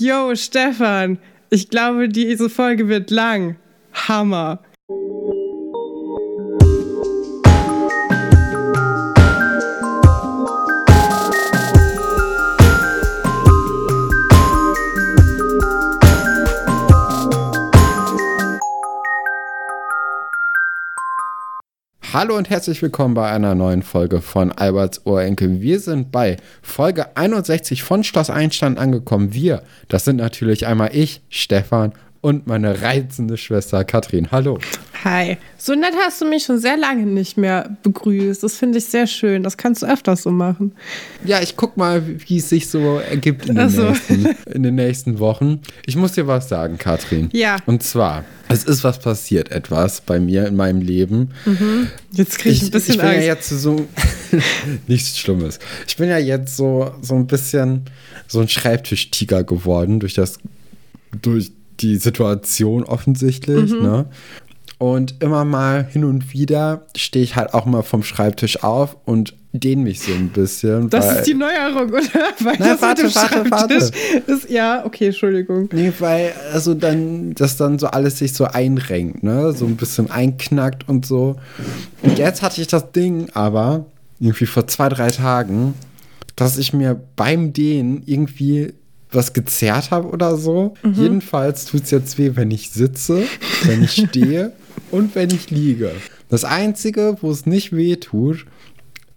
Yo, Stefan, ich glaube, diese Folge wird lang. Hammer. Hallo und herzlich willkommen bei einer neuen Folge von Alberts Ohrenkel. Wir sind bei Folge 61 von Schloss Einstein angekommen. Wir, das sind natürlich einmal ich, Stefan und meine reizende Schwester Katrin. Hallo. Hi. So nett hast du mich schon sehr lange nicht mehr begrüßt. Das finde ich sehr schön. Das kannst du öfters so machen. Ja, ich guck mal, wie es sich so ergibt in den, so. nächsten, in den nächsten Wochen. Ich muss dir was sagen, Katrin. Ja. Und zwar, es ist was passiert, etwas bei mir in meinem Leben. Mhm. Jetzt kriege ich, ein bisschen Ich bin Angst. ja jetzt so, nichts Schlimmes. Ich bin ja jetzt so, so ein bisschen so ein Schreibtischtiger geworden durch das, durch die Situation offensichtlich, mhm. ne? Und immer mal hin und wieder stehe ich halt auch mal vom Schreibtisch auf und dehne mich so ein bisschen. Das ist die Neuerung, oder? Weil nein, das warte, warte, warte. Ist, ja, okay, Entschuldigung. Nee, weil also dann, dass dann so alles sich so einrenkt, ne? So ein bisschen einknackt und so. Und jetzt hatte ich das Ding aber irgendwie vor zwei, drei Tagen, dass ich mir beim Dehnen irgendwie was gezerrt habe oder so. Mhm. Jedenfalls tut es jetzt weh, wenn ich sitze, wenn ich stehe und wenn ich liege. Das Einzige, wo es nicht weh tut,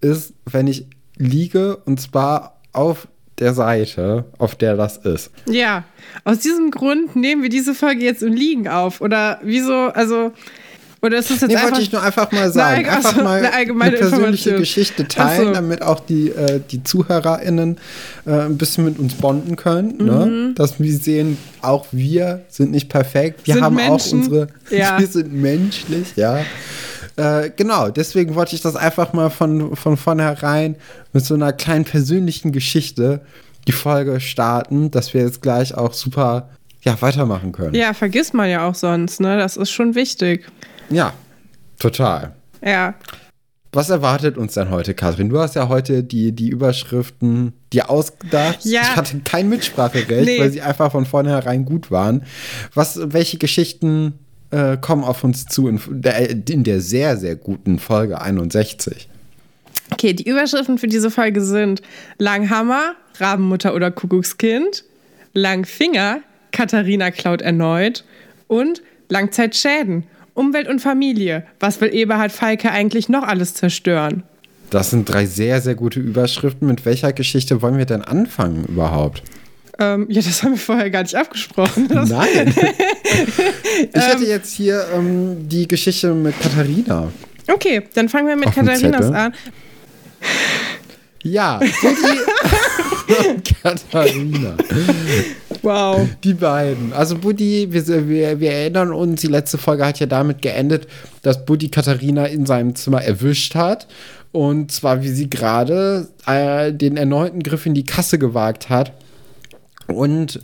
ist, wenn ich liege und zwar auf der Seite, auf der das ist. Ja, aus diesem Grund nehmen wir diese Folge jetzt im Liegen auf. Oder wieso, also oder ist das jetzt nee, einfach, wollte ich nur einfach mal sagen. Eine, einfach mal eine, allgemeine eine persönliche Geschichte teilen, so. damit auch die, äh, die ZuhörerInnen äh, ein bisschen mit uns bonden können. Ne? Mhm. Ne? Dass wir sehen, auch wir sind nicht perfekt. Wir sind haben Menschen. auch unsere. Ja. Wir sind menschlich, ja. Äh, genau, deswegen wollte ich das einfach mal von, von vornherein mit so einer kleinen persönlichen Geschichte die Folge starten, dass wir jetzt gleich auch super ja, weitermachen können. Ja, vergisst man ja auch sonst, ne? Das ist schon wichtig. Ja, total. Ja. Was erwartet uns denn heute, Katrin? Du hast ja heute die, die Überschriften dir ausgedacht. Ja. Ich hatte kein Mitspracherecht, nee. weil sie einfach von vornherein gut waren. Was, welche Geschichten äh, kommen auf uns zu in der, in der sehr, sehr guten Folge 61? Okay, die Überschriften für diese Folge sind Langhammer, Rabenmutter oder Kuckuckskind, Langfinger, Katharina klaut erneut und Langzeitschäden, Umwelt und Familie. Was will Eberhard Feike eigentlich noch alles zerstören? Das sind drei sehr, sehr gute Überschriften. Mit welcher Geschichte wollen wir denn anfangen überhaupt? Ähm, ja, das haben wir vorher gar nicht abgesprochen. Nein. ich hätte jetzt hier ähm, die Geschichte mit Katharina. Okay, dann fangen wir mit Auf Katharinas an. Ja, so die Katharina. Wow. Die beiden. Also Buddy, wir, wir, wir, erinnern uns, die letzte Folge hat ja damit geendet, dass Buddy Katharina in seinem Zimmer erwischt hat. Und zwar, wie sie gerade äh, den erneuten Griff in die Kasse gewagt hat. Und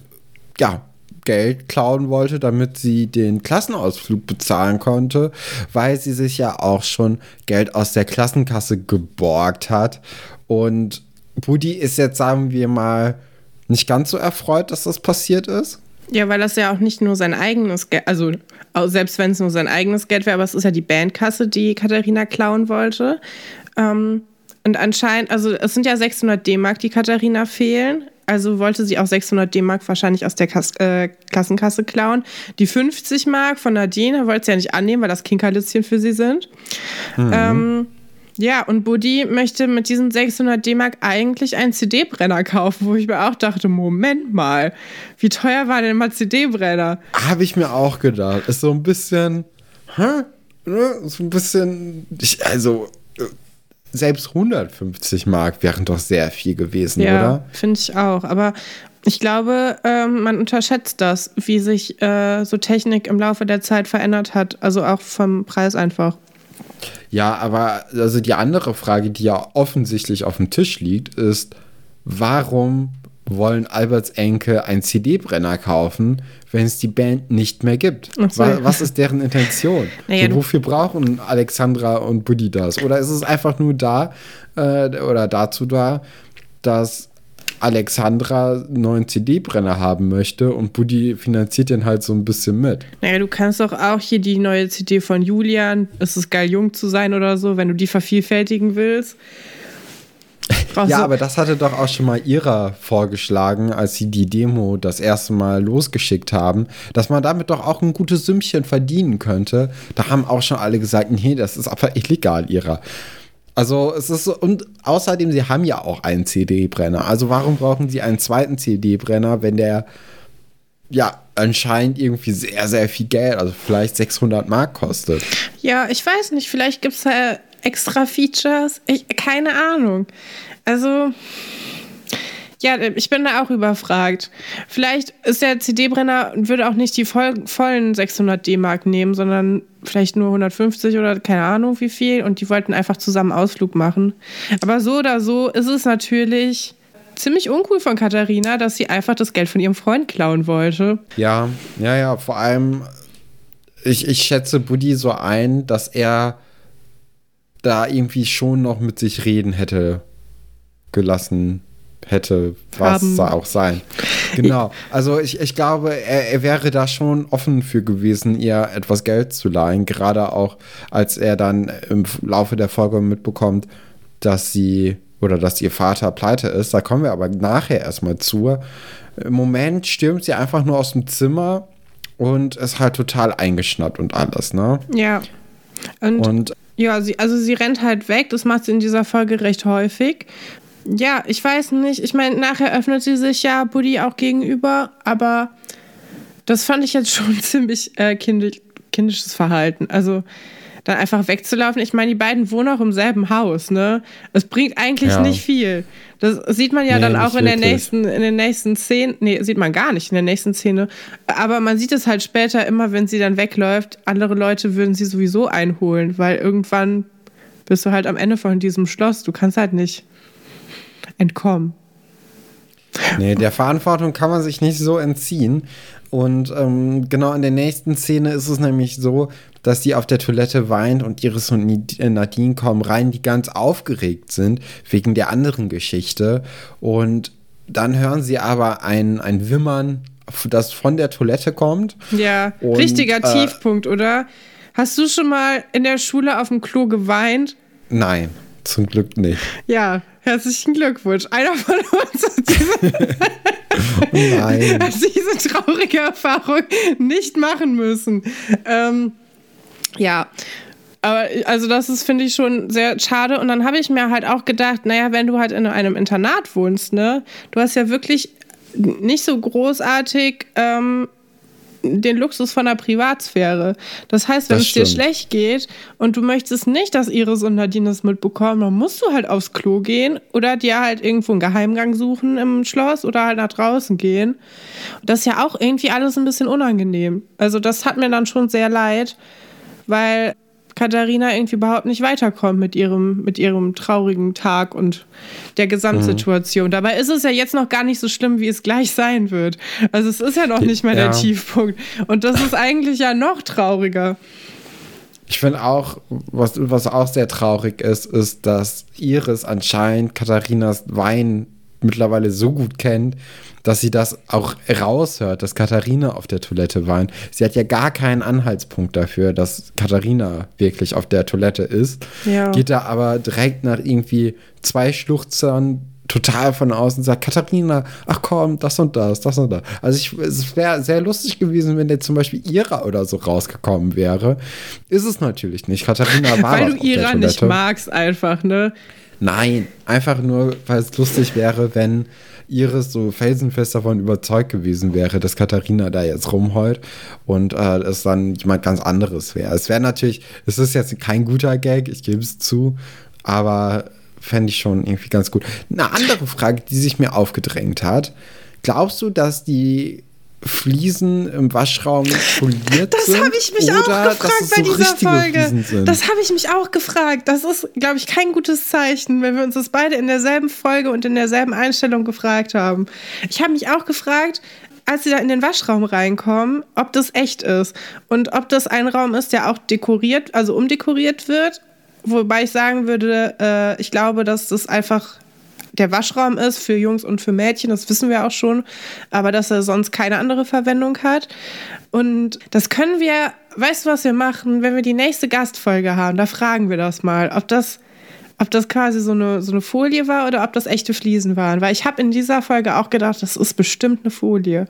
ja, Geld klauen wollte, damit sie den Klassenausflug bezahlen konnte, weil sie sich ja auch schon Geld aus der Klassenkasse geborgt hat. Und Buddy ist jetzt, sagen wir mal, nicht ganz so erfreut, dass das passiert ist. Ja, weil das ja auch nicht nur sein eigenes Geld, also selbst wenn es nur sein eigenes Geld wäre, aber es ist ja die Bandkasse, die Katharina klauen wollte. Ähm, und anscheinend, also es sind ja 600 D-Mark, die Katharina fehlen. Also wollte sie auch 600 D-Mark wahrscheinlich aus der Kas äh, Klassenkasse klauen. Die 50 Mark von Nadine wollte sie ja nicht annehmen, weil das Kinkerlitzchen für sie sind. Mhm. Ähm, ja, und Buddy möchte mit diesen 600 D-Mark eigentlich einen CD-Brenner kaufen, wo ich mir auch dachte, Moment mal, wie teuer war denn mal CD-Brenner? Habe ich mir auch gedacht. Ist so ein bisschen, hä? Ne? So ein bisschen, ich, also äh, selbst 150 Mark wären doch sehr viel gewesen, ja, oder? finde ich auch. Aber ich glaube, ähm, man unterschätzt das, wie sich äh, so Technik im Laufe der Zeit verändert hat. Also auch vom Preis einfach. Ja, aber also die andere Frage, die ja offensichtlich auf dem Tisch liegt, ist, warum wollen Alberts Enkel einen CD-Brenner kaufen, wenn es die Band nicht mehr gibt? So. Was ist deren Intention? Naja, so, wofür brauchen Alexandra und Buddy das? Oder ist es einfach nur da äh, oder dazu da, dass Alexandra einen neuen CD-Brenner haben möchte und Buddy finanziert den halt so ein bisschen mit. Naja, du kannst doch auch hier die neue CD von Julian, es ist geil, jung zu sein oder so, wenn du die vervielfältigen willst. ja, aber das hatte doch auch schon mal ihrer vorgeschlagen, als sie die Demo das erste Mal losgeschickt haben, dass man damit doch auch ein gutes Sümmchen verdienen könnte. Da haben auch schon alle gesagt, nee, das ist aber illegal ihrer. Also es ist so, und außerdem, sie haben ja auch einen CD-Brenner. Also warum brauchen sie einen zweiten CD-Brenner, wenn der ja anscheinend irgendwie sehr, sehr viel Geld, also vielleicht 600 Mark kostet? Ja, ich weiß nicht, vielleicht gibt es da extra Features? Ich, keine Ahnung. Also, ja, ich bin da auch überfragt. Vielleicht ist der CD-Brenner und würde auch nicht die voll, vollen 600 D-Mark nehmen, sondern vielleicht nur 150 oder keine Ahnung wie viel. Und die wollten einfach zusammen Ausflug machen. Aber so oder so ist es natürlich ziemlich uncool von Katharina, dass sie einfach das Geld von ihrem Freund klauen wollte. Ja, ja, ja. Vor allem, ich, ich schätze Buddy so ein, dass er da irgendwie schon noch mit sich reden hätte gelassen hätte, was Haben. auch sein. Genau. Also ich, ich glaube, er, er wäre da schon offen für gewesen, ihr etwas Geld zu leihen, gerade auch als er dann im Laufe der Folge mitbekommt, dass sie oder dass ihr Vater pleite ist. Da kommen wir aber nachher erstmal zu. Im Moment stürmt sie einfach nur aus dem Zimmer und ist halt total eingeschnappt und alles, ne? Ja. Und, und ja, sie, also sie rennt halt weg. Das macht sie in dieser Folge recht häufig. Ja, ich weiß nicht. Ich meine, nachher öffnet sie sich ja Buddy auch gegenüber, aber das fand ich jetzt schon ziemlich äh, kindisch, kindisches Verhalten. Also dann einfach wegzulaufen. Ich meine, die beiden wohnen auch im selben Haus, ne? Es bringt eigentlich ja. nicht viel. Das sieht man ja nee, dann auch in der nächsten, in den nächsten Szenen. Nee, sieht man gar nicht in der nächsten Szene. Aber man sieht es halt später immer, wenn sie dann wegläuft. Andere Leute würden sie sowieso einholen, weil irgendwann bist du halt am Ende von diesem Schloss. Du kannst halt nicht entkommen. Nee, der Verantwortung kann man sich nicht so entziehen. Und ähm, genau in der nächsten Szene ist es nämlich so, dass sie auf der Toilette weint und Iris und äh, Nadine kommen rein, die ganz aufgeregt sind wegen der anderen Geschichte. Und dann hören sie aber ein, ein Wimmern, das von der Toilette kommt. Ja, und, richtiger äh, Tiefpunkt, oder? Hast du schon mal in der Schule auf dem Klo geweint? Nein, zum Glück nicht. Ja, herzlichen Glückwunsch. Einer von uns hat diese, Nein. hat diese traurige Erfahrung nicht machen müssen. Ähm, ja, aber also das ist, finde ich, schon sehr schade. Und dann habe ich mir halt auch gedacht, naja, wenn du halt in einem Internat wohnst, ne, du hast ja wirklich nicht so großartig ähm, den Luxus von der Privatsphäre. Das heißt, wenn das es dir schlecht geht und du möchtest nicht, dass Iris und Nadine das mitbekommen, dann musst du halt aufs Klo gehen oder dir halt irgendwo einen Geheimgang suchen im Schloss oder halt nach draußen gehen. Das ist ja auch irgendwie alles ein bisschen unangenehm. Also das hat mir dann schon sehr leid weil Katharina irgendwie überhaupt nicht weiterkommt mit ihrem, mit ihrem traurigen Tag und der Gesamtsituation. Mhm. Dabei ist es ja jetzt noch gar nicht so schlimm, wie es gleich sein wird. Also es ist ja noch nicht mehr ja. der Tiefpunkt. Und das ist eigentlich ja noch trauriger. Ich finde auch, was, was auch sehr traurig ist, ist, dass Iris anscheinend Katharinas Wein mittlerweile so gut kennt, dass sie das auch raushört, dass Katharina auf der Toilette weint. Sie hat ja gar keinen Anhaltspunkt dafür, dass Katharina wirklich auf der Toilette ist. Ja. Geht da aber direkt nach irgendwie zwei Schluchzern total von außen sagt, Katharina, ach komm, das und das, das und das. Also ich, es wäre sehr lustig gewesen, wenn der zum Beispiel Ira oder so rausgekommen wäre. Ist es natürlich nicht. Katharina war Weil du Ira nicht magst einfach, ne? Nein, einfach nur, weil es lustig wäre, wenn Iris so felsenfest davon überzeugt gewesen wäre, dass Katharina da jetzt rumheult und äh, es dann jemand ganz anderes wäre. Es wäre natürlich, es ist jetzt kein guter Gag, ich gebe es zu, aber fände ich schon irgendwie ganz gut. Eine andere Frage, die sich mir aufgedrängt hat. Glaubst du, dass die Fliesen im Waschraum poliert das sind. Das habe ich mich auch gefragt bei so dieser Folge. Das habe ich mich auch gefragt. Das ist, glaube ich, kein gutes Zeichen, wenn wir uns das beide in derselben Folge und in derselben Einstellung gefragt haben. Ich habe mich auch gefragt, als sie da in den Waschraum reinkommen, ob das echt ist und ob das ein Raum ist, der auch dekoriert, also umdekoriert wird. Wobei ich sagen würde, äh, ich glaube, dass das einfach der Waschraum ist für Jungs und für Mädchen, das wissen wir auch schon, aber dass er sonst keine andere Verwendung hat. Und das können wir, weißt du, was wir machen, wenn wir die nächste Gastfolge haben, da fragen wir das mal, ob das ob das quasi so eine, so eine Folie war oder ob das echte Fliesen waren. Weil ich habe in dieser Folge auch gedacht, das ist bestimmt eine Folie.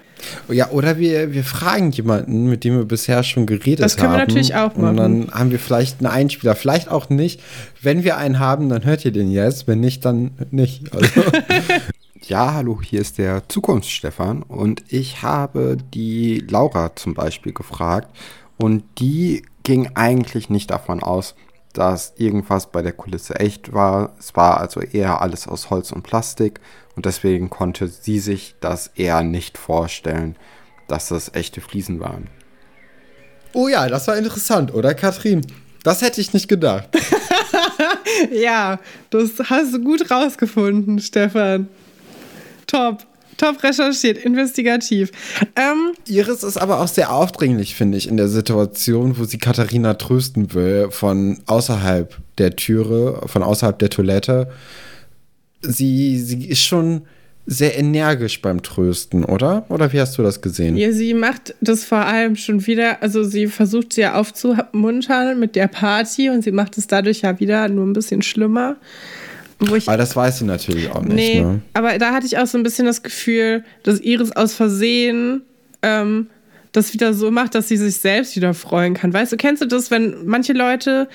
Ja, oder wir, wir fragen jemanden, mit dem wir bisher schon geredet haben. Das können wir natürlich auch machen. Und dann haben wir vielleicht einen Einspieler, vielleicht auch nicht. Wenn wir einen haben, dann hört ihr den jetzt. Wenn nicht, dann nicht. Also. Ja, hallo, hier ist der Zukunftsstefan und ich habe die Laura zum Beispiel gefragt und die ging eigentlich nicht davon aus, dass irgendwas bei der Kulisse echt war. Es war also eher alles aus Holz und Plastik und deswegen konnte sie sich das eher nicht vorstellen, dass das echte Fliesen waren. Oh ja, das war interessant, oder Katrin? Das hätte ich nicht gedacht. ja, das hast du gut rausgefunden, Stefan. Top. Top recherchiert, investigativ. Ähm, Iris ist aber auch sehr aufdringlich, finde ich, in der Situation, wo sie Katharina trösten will, von außerhalb der Türe, von außerhalb der Toilette. Sie, sie ist schon sehr energisch beim Trösten, oder? Oder wie hast du das gesehen? Ja, sie macht das vor allem schon wieder, also sie versucht sie ja aufzumuntern mit der Party und sie macht es dadurch ja wieder nur ein bisschen schlimmer. Wo ich, aber das weiß sie natürlich auch nicht. Nee, ne? aber da hatte ich auch so ein bisschen das Gefühl, dass Iris aus Versehen ähm, das wieder so macht, dass sie sich selbst wieder freuen kann. Weißt du, kennst du das, wenn manche Leute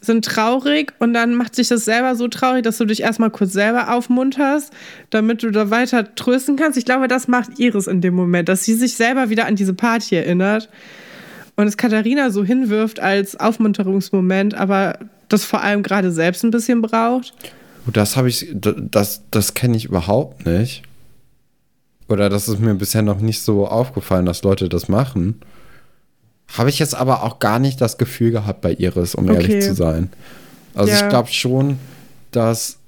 sind traurig und dann macht sich das selber so traurig, dass du dich erstmal kurz selber aufmunterst, damit du da weiter trösten kannst. Ich glaube, das macht Iris in dem Moment, dass sie sich selber wieder an diese Party erinnert und es Katharina so hinwirft als Aufmunterungsmoment, aber das vor allem gerade selbst ein bisschen braucht. Das habe ich, das, das kenne ich überhaupt nicht. Oder das ist mir bisher noch nicht so aufgefallen, dass Leute das machen. Habe ich jetzt aber auch gar nicht das Gefühl gehabt bei Iris, um okay. ehrlich zu sein. Also ja. ich glaube schon, dass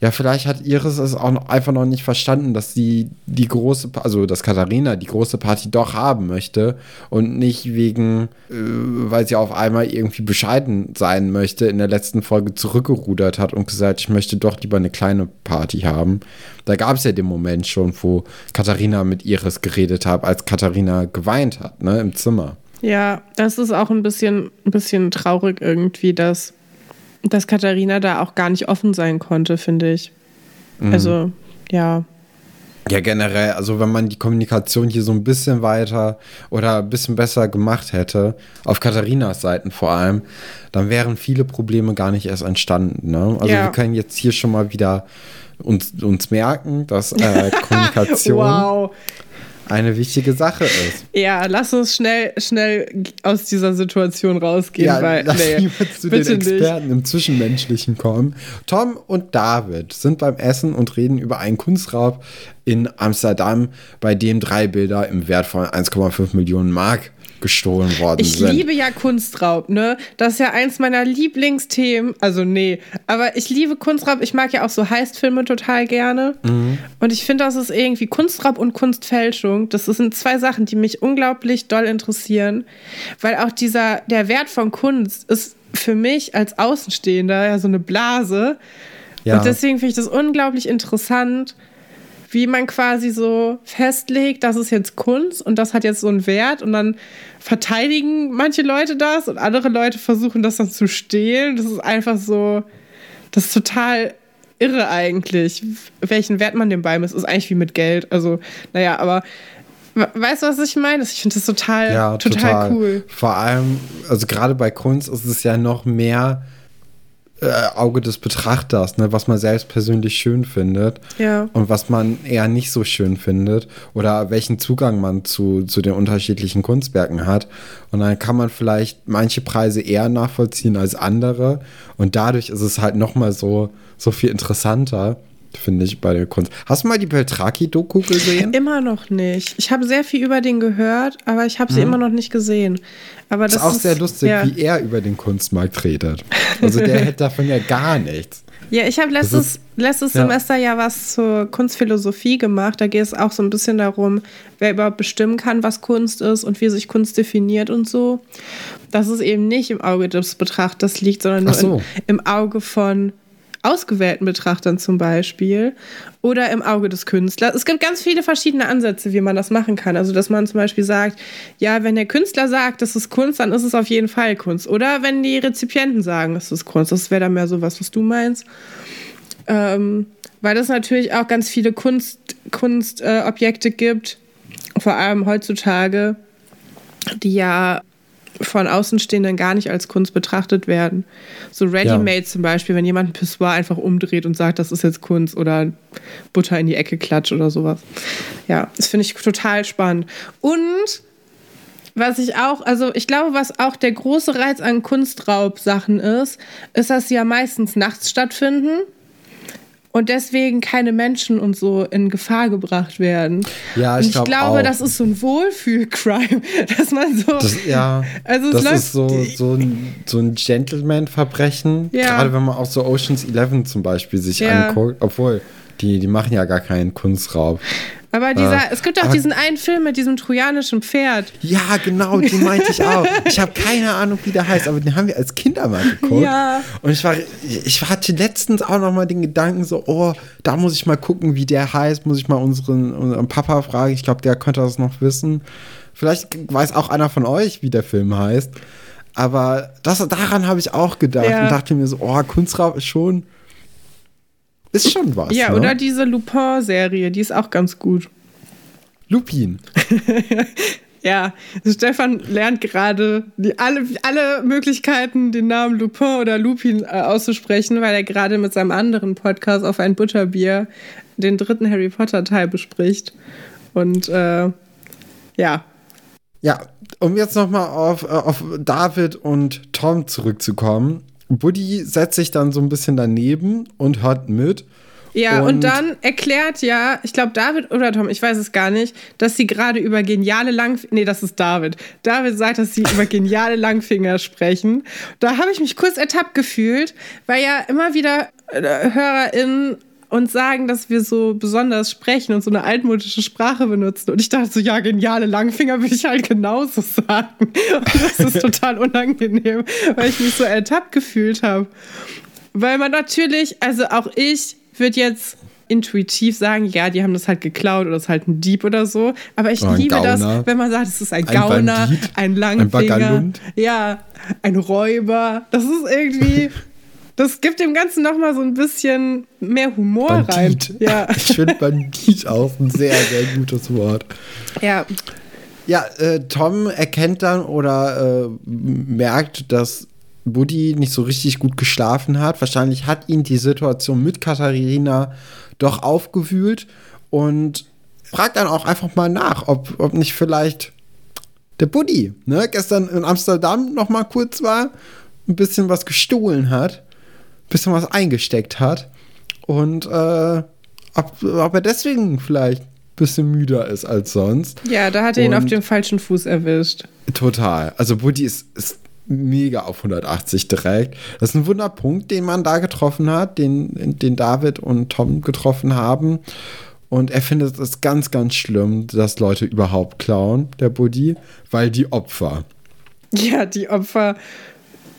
ja, vielleicht hat Iris es auch einfach noch nicht verstanden, dass sie die große, also dass Katharina die große Party doch haben möchte und nicht wegen, äh, weil sie auf einmal irgendwie bescheiden sein möchte, in der letzten Folge zurückgerudert hat und gesagt, ich möchte doch lieber eine kleine Party haben. Da gab es ja den Moment schon, wo Katharina mit Iris geredet hat, als Katharina geweint hat, ne, im Zimmer. Ja, das ist auch ein bisschen, ein bisschen traurig irgendwie, dass dass Katharina da auch gar nicht offen sein konnte, finde ich. Mhm. Also, ja. Ja, generell, also wenn man die Kommunikation hier so ein bisschen weiter oder ein bisschen besser gemacht hätte, auf Katharinas Seiten vor allem, dann wären viele Probleme gar nicht erst entstanden. Ne? Also ja. wir können jetzt hier schon mal wieder uns, uns merken, dass äh, Kommunikation wow eine wichtige Sache ist. Ja, lass uns schnell, schnell aus dieser Situation rausgehen. Ja, weil, lass nee, zu den Experten nicht. im Zwischenmenschlichen kommen. Tom und David sind beim Essen und reden über einen Kunstraub in Amsterdam, bei dem drei Bilder im Wert von 1,5 Millionen Mark gestohlen worden ich sind. Ich liebe ja Kunstraub, ne? Das ist ja eins meiner Lieblingsthemen. Also, nee, aber ich liebe Kunstraub. Ich mag ja auch so Heistfilme total gerne. Mhm. Und ich finde, das ist irgendwie Kunstraub und Kunstfälschung. Das sind zwei Sachen, die mich unglaublich doll interessieren. Weil auch dieser, der Wert von Kunst ist für mich als Außenstehender ja so eine Blase. Ja. Und deswegen finde ich das unglaublich interessant, wie man quasi so festlegt, das ist jetzt Kunst und das hat jetzt so einen Wert und dann verteidigen manche Leute das und andere Leute versuchen das dann zu stehlen. Das ist einfach so, das ist total irre eigentlich, welchen Wert man dem beimisst. Ist eigentlich wie mit Geld. Also, naja, aber Weißt du, was ich meine? Ich finde das total, ja, total, total cool. Vor allem, also gerade bei Kunst ist es ja noch mehr äh, Auge des Betrachters, ne, was man selbst persönlich schön findet ja. und was man eher nicht so schön findet oder welchen Zugang man zu, zu den unterschiedlichen Kunstwerken hat. Und dann kann man vielleicht manche Preise eher nachvollziehen als andere und dadurch ist es halt nochmal so, so viel interessanter finde ich, bei der Kunst. Hast du mal die Beltraki-Doku gesehen? Immer noch nicht. Ich habe sehr viel über den gehört, aber ich habe sie hm. immer noch nicht gesehen. Aber das, das ist auch ist, sehr lustig, ja. wie er über den Kunstmarkt redet. Also der hätte davon ja gar nichts. Ja, ich habe letztes, ist, letztes ja. Semester ja was zur Kunstphilosophie gemacht. Da geht es auch so ein bisschen darum, wer überhaupt bestimmen kann, was Kunst ist und wie sich Kunst definiert und so. Das ist eben nicht im Auge des Betrachters liegt, sondern nur so. im, im Auge von ausgewählten Betrachtern zum Beispiel oder im Auge des Künstlers. Es gibt ganz viele verschiedene Ansätze, wie man das machen kann. Also, dass man zum Beispiel sagt, ja, wenn der Künstler sagt, das ist Kunst, dann ist es auf jeden Fall Kunst. Oder wenn die Rezipienten sagen, es ist Kunst. Das wäre dann mehr so was, was du meinst. Ähm, weil es natürlich auch ganz viele Kunstobjekte Kunst, äh, gibt, vor allem heutzutage, die ja von Außenstehenden gar nicht als Kunst betrachtet werden. So Ready-Made ja. zum Beispiel, wenn jemand ein Pissoir einfach umdreht und sagt, das ist jetzt Kunst oder Butter in die Ecke klatscht oder sowas. Ja, das finde ich total spannend. Und was ich auch, also ich glaube, was auch der große Reiz an Kunstraubsachen ist, ist, dass sie ja meistens nachts stattfinden und deswegen keine Menschen und so in Gefahr gebracht werden. Ja, ich, ich glaub glaube, auch. das ist so ein Wohlfühl-Crime, dass man so. Das, ja, also das ist so, so ein, so ein Gentleman-Verbrechen. Ja. Gerade wenn man auch so Oceans 11 zum Beispiel sich ja. anguckt, obwohl die, die machen ja gar keinen Kunstraub. Aber dieser, äh, es gibt auch diesen einen Film mit diesem trojanischen Pferd. Ja, genau, den meinte ich auch. Ich habe keine Ahnung, wie der heißt, aber den haben wir als Kinder mal geguckt. Ja. Und ich war, ich hatte letztens auch noch mal den Gedanken so, oh, da muss ich mal gucken, wie der heißt, muss ich mal unseren, unseren Papa fragen. Ich glaube, der könnte das noch wissen. Vielleicht weiß auch einer von euch, wie der Film heißt. Aber das, daran habe ich auch gedacht ja. und dachte mir so, oh, Kunstraub ist schon ist schon was. Ja, ne? oder diese Lupin-Serie, die ist auch ganz gut. Lupin. ja, Stefan lernt gerade alle, alle Möglichkeiten, den Namen Lupin oder Lupin äh, auszusprechen, weil er gerade mit seinem anderen Podcast auf ein Butterbier den dritten Harry Potter-Teil bespricht. Und äh, ja. Ja, um jetzt nochmal auf, äh, auf David und Tom zurückzukommen. Buddy setzt sich dann so ein bisschen daneben und hört mit. Ja, und, und dann erklärt ja, ich glaube David oder Tom, ich weiß es gar nicht, dass sie gerade über geniale Langfinger, nee, das ist David. David sagt, dass sie über geniale Langfinger sprechen. Da habe ich mich kurz ertappt gefühlt, weil ja immer wieder äh, HörerInnen und sagen, dass wir so besonders sprechen und so eine altmodische Sprache benutzen. Und ich dachte so, ja, geniale Langfinger würde ich halt genauso sagen. Und das ist total unangenehm, weil ich mich so ertappt gefühlt habe. Weil man natürlich, also auch ich würde jetzt intuitiv sagen, ja, die haben das halt geklaut oder das ist halt ein Dieb oder so. Aber ich oh, liebe Gauner. das, wenn man sagt, es ist ein, ein Gauner, Bandit, ein Langfinger, ein ja, ein Räuber. Das ist irgendwie das gibt dem Ganzen nochmal so ein bisschen mehr Humor Bandit. rein. Ja. Ich finde Bandit auch ein sehr, sehr gutes Wort. Ja. Ja, äh, Tom erkennt dann oder äh, merkt, dass Buddy nicht so richtig gut geschlafen hat. Wahrscheinlich hat ihn die Situation mit Katharina doch aufgewühlt und fragt dann auch einfach mal nach, ob, ob nicht vielleicht der Buddy, ne, gestern in Amsterdam noch mal kurz war, ein bisschen was gestohlen hat bisschen was eingesteckt hat. Und äh, ob, ob er deswegen vielleicht ein bisschen müder ist als sonst. Ja, da hat er ihn auf dem falschen Fuß erwischt. Total. Also Buddy ist, ist mega auf 180 direkt. Das ist ein Wunderpunkt, den man da getroffen hat, den, den David und Tom getroffen haben. Und er findet es ganz, ganz schlimm, dass Leute überhaupt klauen, der Buddy, weil die Opfer. Ja, die Opfer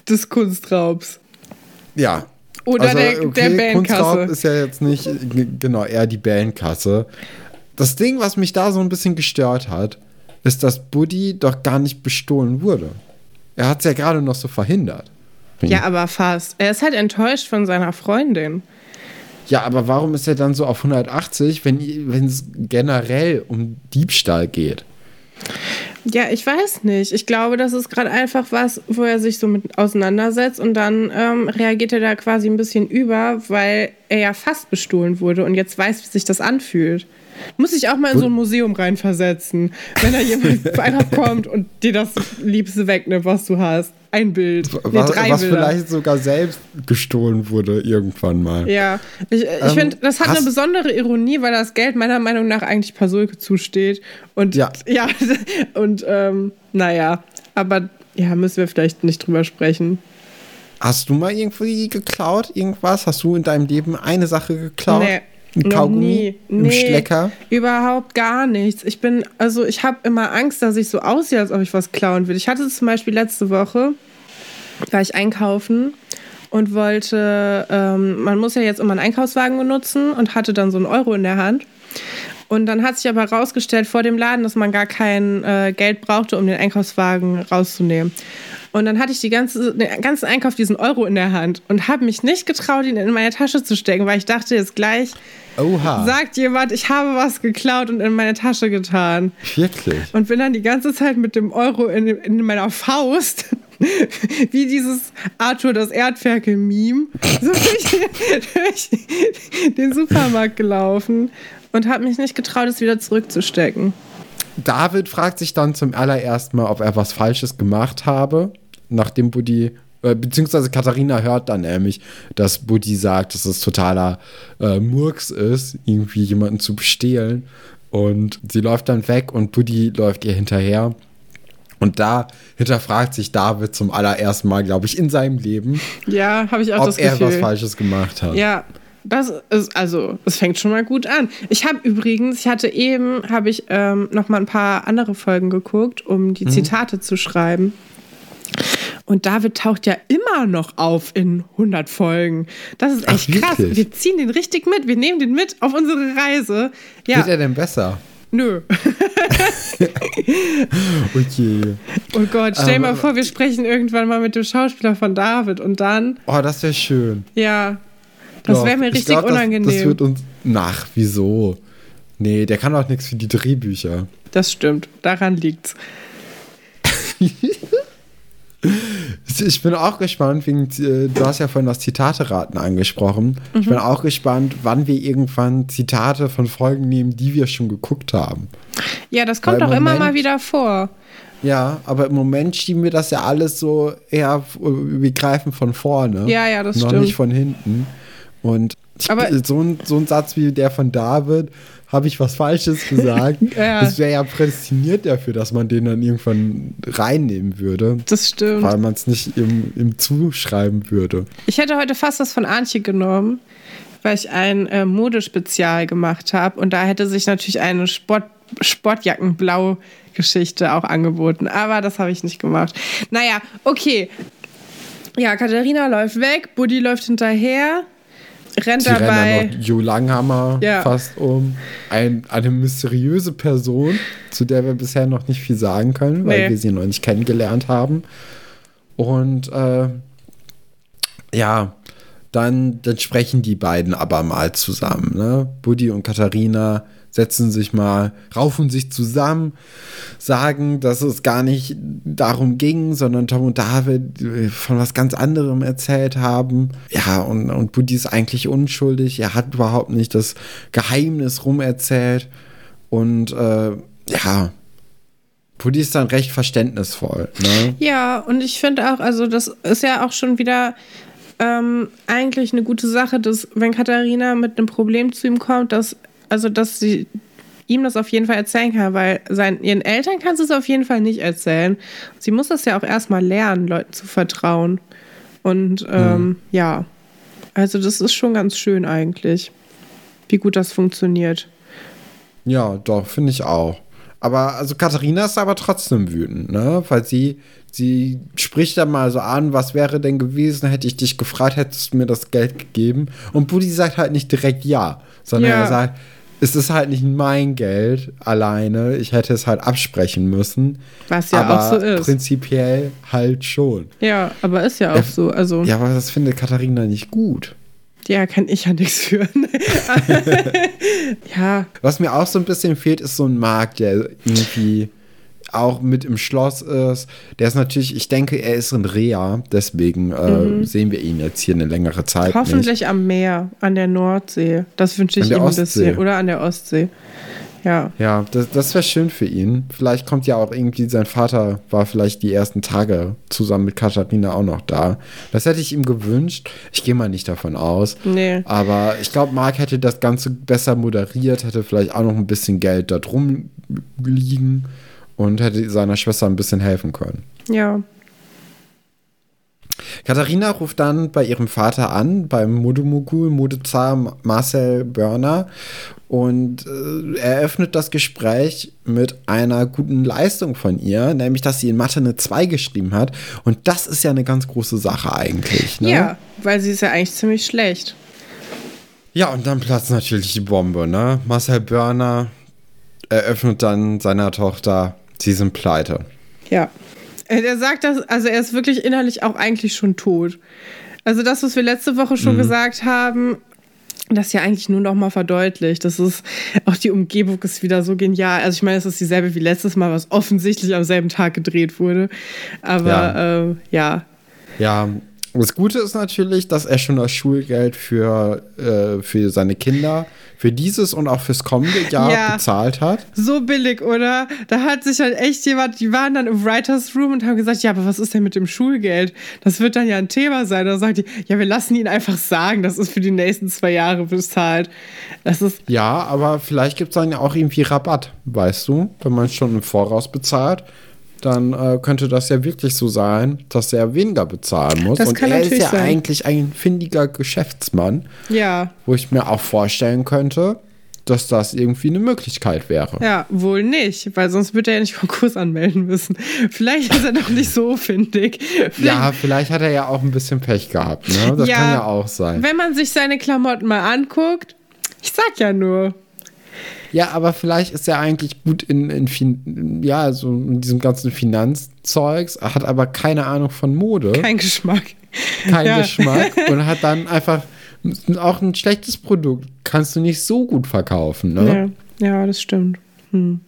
des Kunstraubs. Ja, oder also, der, okay, der Bandkasse. Kunstraub ist ja jetzt nicht, genau, eher die Bandkasse. Das Ding, was mich da so ein bisschen gestört hat, ist, dass Buddy doch gar nicht bestohlen wurde. Er hat es ja gerade noch so verhindert. Ja, aber fast. Er ist halt enttäuscht von seiner Freundin. Ja, aber warum ist er dann so auf 180, wenn es generell um Diebstahl geht? Ja, ich weiß nicht. Ich glaube, das ist gerade einfach was, wo er sich so mit auseinandersetzt und dann ähm, reagiert er da quasi ein bisschen über, weil er ja fast bestohlen wurde und jetzt weiß, wie sich das anfühlt. Muss ich auch mal in so ein Museum reinversetzen, wenn da jemand einfach kommt und dir das Liebste wegnimmt, was du hast. Ein Bild. Nee, was, was vielleicht sogar selbst gestohlen wurde irgendwann mal. Ja, ich, ich ähm, finde, das hat eine besondere Ironie, weil das Geld meiner Meinung nach eigentlich Pasulke zusteht. Und ja, ja und ähm, naja, aber ja, müssen wir vielleicht nicht drüber sprechen. Hast du mal irgendwie geklaut, irgendwas? Hast du in deinem Leben eine Sache geklaut? Nee. Ein Kaugummi? Ein nee, Schlecker? Überhaupt gar nichts. Ich bin, also ich habe immer Angst, dass ich so aussehe, als ob ich was klauen will. Ich hatte zum Beispiel letzte Woche, war ich einkaufen und wollte, ähm, man muss ja jetzt immer einen Einkaufswagen benutzen und hatte dann so einen Euro in der Hand. Und dann hat sich aber herausgestellt vor dem Laden, dass man gar kein äh, Geld brauchte, um den Einkaufswagen rauszunehmen. Und dann hatte ich die ganze, den ganzen Einkauf diesen Euro in der Hand und habe mich nicht getraut, ihn in meine Tasche zu stecken, weil ich dachte jetzt gleich, Oha. sagt jemand, ich habe was geklaut und in meine Tasche getan. Wirklich? Und bin dann die ganze Zeit mit dem Euro in, in meiner Faust, wie dieses Arthur das Erdferkel-Meme, so durch, durch den Supermarkt gelaufen und habe mich nicht getraut, es wieder zurückzustecken. David fragt sich dann zum allerersten Mal, ob er was Falsches gemacht habe, nachdem Buddy, äh, beziehungsweise Katharina hört dann nämlich, dass Buddy sagt, dass es totaler äh, Murks ist, irgendwie jemanden zu bestehlen. Und sie läuft dann weg und Buddy läuft ihr hinterher. Und da hinterfragt sich David zum allerersten Mal, glaube ich, in seinem Leben, Ja, habe ich auch ob das er Gefühl. was Falsches gemacht hat. Ja, das ist, also, es fängt schon mal gut an. Ich habe übrigens, ich hatte eben, habe ich ähm, noch mal ein paar andere Folgen geguckt, um Mhm. die Zitate zu schreiben. Und David taucht ja immer noch auf in 100 Folgen. Das ist Ach, echt krass. wirklich? Wir ziehen den richtig mit. Wir nehmen den mit auf unsere Reise. Ja, Wird er denn besser? nö. Okay. Oh Gott, stell dir mal Aber- vor, wir sprechen irgendwann mal mit dem Schauspieler von David und dann, Oh, das wäre schön. ja, das wäre mir ich richtig glaub, das- unangenehm. Das wird uns. Nach, wieso? Nee, der kann auch nichts für die Drehbücher. das stimmt, daran liegt's. Ich bin auch gespannt, wegen, äh, du hast ja vorhin das Zitate-Raten angesprochen. Ich Mhm. bin auch gespannt, wann wir irgendwann Zitate von Folgen nehmen, die wir schon geguckt haben. Ja, das kommt Weil doch im immer mal wieder vor. Ja, aber im Moment schieben wir das ja alles so eher, f- wir greifen von vorne. Ja, ja, das noch stimmt. nicht von hinten. Und ich, so, ein, so ein Satz wie der von David, habe ich was Falsches gesagt. Ja. Das wäre ja prädestiniert dafür, dass man den dann irgendwann reinnehmen würde. Das stimmt. Weil man es nicht im, im Zuschreiben würde. Ich hätte heute fast das von Antje genommen, weil ich ein äh, Modespezial gemacht habe und da hätte sich natürlich eine Sport, Sportjackenblau-Geschichte auch angeboten. Aber das habe ich nicht gemacht. Naja, okay. Ja, Katharina läuft weg, Buddy läuft hinterher, rennt Sie dabei. rennen noch Jo Langhammer Ja. fast um. Ein, eine mysteriöse Person, zu der wir bisher noch nicht viel sagen können, weil Nee. wir sie noch nicht kennengelernt haben. Und äh, ja, dann, dann sprechen die beiden aber mal zusammen. Ne? Buddy und Katharina setzen sich mal, raufen sich zusammen, sagen, dass es gar nicht darum ging, sondern Tom und David äh, von was ganz anderem erzählt haben. Ja, und, und Buddy ist eigentlich unschuldig. Er hat überhaupt nicht das Geheimnis rumerzählt. Und äh, ja, Buddy ist dann recht verständnisvoll. Ne? Ja, und ich finde auch, also das ist ja auch schon wieder ähm, eigentlich eine gute Sache, dass wenn Katharina mit einem Problem zu ihm kommt, dass also dass sie ihm das auf jeden Fall erzählen kann, weil seinen, ihren Eltern kann sie es auf jeden Fall nicht erzählen. Sie muss das ja auch erstmal lernen, Leuten zu vertrauen. Und ähm, ja, also das ist schon ganz schön eigentlich, wie gut das funktioniert. Ja, doch, finde ich auch. Aber also Katharina ist aber trotzdem wütend, ne? Weil sie, sie spricht dann mal so an, was wäre denn gewesen, hätte ich dich gefragt, hättest du mir das Geld gegeben? Und Buddy sagt halt nicht direkt ja, sondern Ja. er sagt, es ist halt nicht mein Geld alleine, ich hätte es halt absprechen müssen. Was ja aber auch so ist. prinzipiell halt schon. Ja, aber ist ja auch so. Also Ja, aber das findet Katharina nicht gut. ja, kann ich ja nichts für. ja, Was mir auch so ein bisschen fehlt, ist so ein Markt, der irgendwie auch mit im Schloss ist. Der ist natürlich, ich denke, er ist in Rea, deswegen äh, sehen wir ihn jetzt hier eine längere Zeit. Nicht. Mhm. Hoffentlich am Meer, an der Nordsee. Das wünsche ich ihm ein Ostsee. bisschen. Oder an der Ostsee. Ja. Ja, das, das wäre schön für ihn. Vielleicht kommt ja auch irgendwie sein Vater, war vielleicht die ersten Tage zusammen mit Katharina auch noch da. Das hätte ich ihm gewünscht. Ich gehe mal nicht davon aus. Nee. Aber ich glaube, Marc hätte das Ganze besser moderiert, hätte vielleicht auch noch ein bisschen Geld da drum liegen und hätte seiner Schwester ein bisschen helfen können. Ja. Katharina ruft dann bei ihrem Vater an, beim Modemogul, Modezar Marcel Börner und äh, eröffnet das Gespräch mit einer guten Leistung von ihr, nämlich dass sie in Mathe eine 2 geschrieben hat. Und das ist ja eine ganz große Sache eigentlich. Ne? Ja, weil sie ist ja eigentlich ziemlich schlecht. Ja, und dann platzt natürlich die Bombe, ne? Marcel Börner eröffnet dann seiner Tochter, sie sind pleite. Ja. Er sagt das, also er ist wirklich innerlich auch eigentlich schon tot. Also das, was wir letzte Woche schon mhm. gesagt haben, das ja eigentlich nur noch mal verdeutlicht. Das ist auch die Umgebung ist wieder so genial. Also ich meine, es ist dieselbe wie letztes Mal, was offensichtlich am selben Tag gedreht wurde. Aber ja. Äh, ja. Ja, das Gute ist natürlich, dass er schon das Schulgeld für, äh, für seine Kinder, für dieses und auch fürs kommende Jahr ja, bezahlt hat. So billig, oder? Da hat sich halt echt jemand, die waren dann im Writers Room und haben gesagt, ja, aber was ist denn mit dem Schulgeld? Das wird dann ja ein Thema sein. Da sagt die, ja, wir lassen ihn einfach sagen, das ist für die nächsten zwei Jahre bezahlt. Das ist ja, aber vielleicht gibt es dann ja auch irgendwie Rabatt, weißt du, wenn man schon im Voraus bezahlt dann äh, könnte das ja wirklich so sein, dass er weniger bezahlen muss. Das Und er ist ja sein. eigentlich ein findiger Geschäftsmann. Ja. Wo ich mir auch vorstellen könnte, dass das irgendwie eine Möglichkeit wäre. Ja, wohl nicht, weil sonst würde er ja nicht Konkurs anmelden müssen. Vielleicht ist er noch nicht so findig. Vielleicht ja, vielleicht hat er ja auch ein bisschen Pech gehabt. Ne? Das ja, kann ja auch sein. Wenn man sich seine Klamotten mal anguckt, ich sag ja nur, ja, aber vielleicht ist er eigentlich gut in, in, ja, so in diesem ganzen Finanzzeugs, hat aber keine Ahnung von Mode. Kein Geschmack. Kein ja. Geschmack und hat dann einfach auch ein schlechtes Produkt. Kannst du nicht so gut verkaufen, ne? Ja, ja das stimmt. Hm.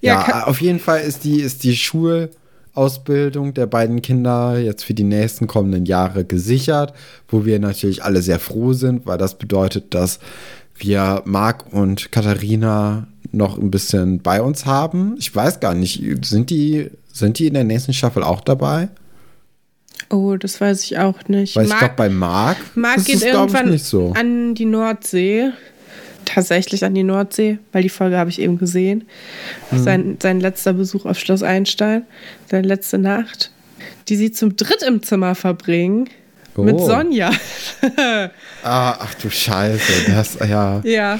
Ja, ja auf jeden Fall ist die, ist die Schulausbildung der beiden Kinder jetzt für die nächsten kommenden Jahre gesichert, wo wir natürlich alle sehr froh sind, weil das bedeutet, dass wir Marc und Katharina noch ein bisschen bei uns haben. Ich weiß gar nicht, sind die, sind die in der nächsten Staffel auch dabei? Oh, das weiß ich auch nicht. Weil Marc, ich glaube, bei Marc. Marc geht irgendwann so. an die Nordsee. Tatsächlich an die Nordsee, weil die Folge habe ich eben gesehen. Hm. Sein, sein letzter Besuch auf Schloss Einstein, seine letzte Nacht, die sie zum dritt im Zimmer verbringen. Oh. Mit Sonja. ah, ach du Scheiße. Das, ja. Ja.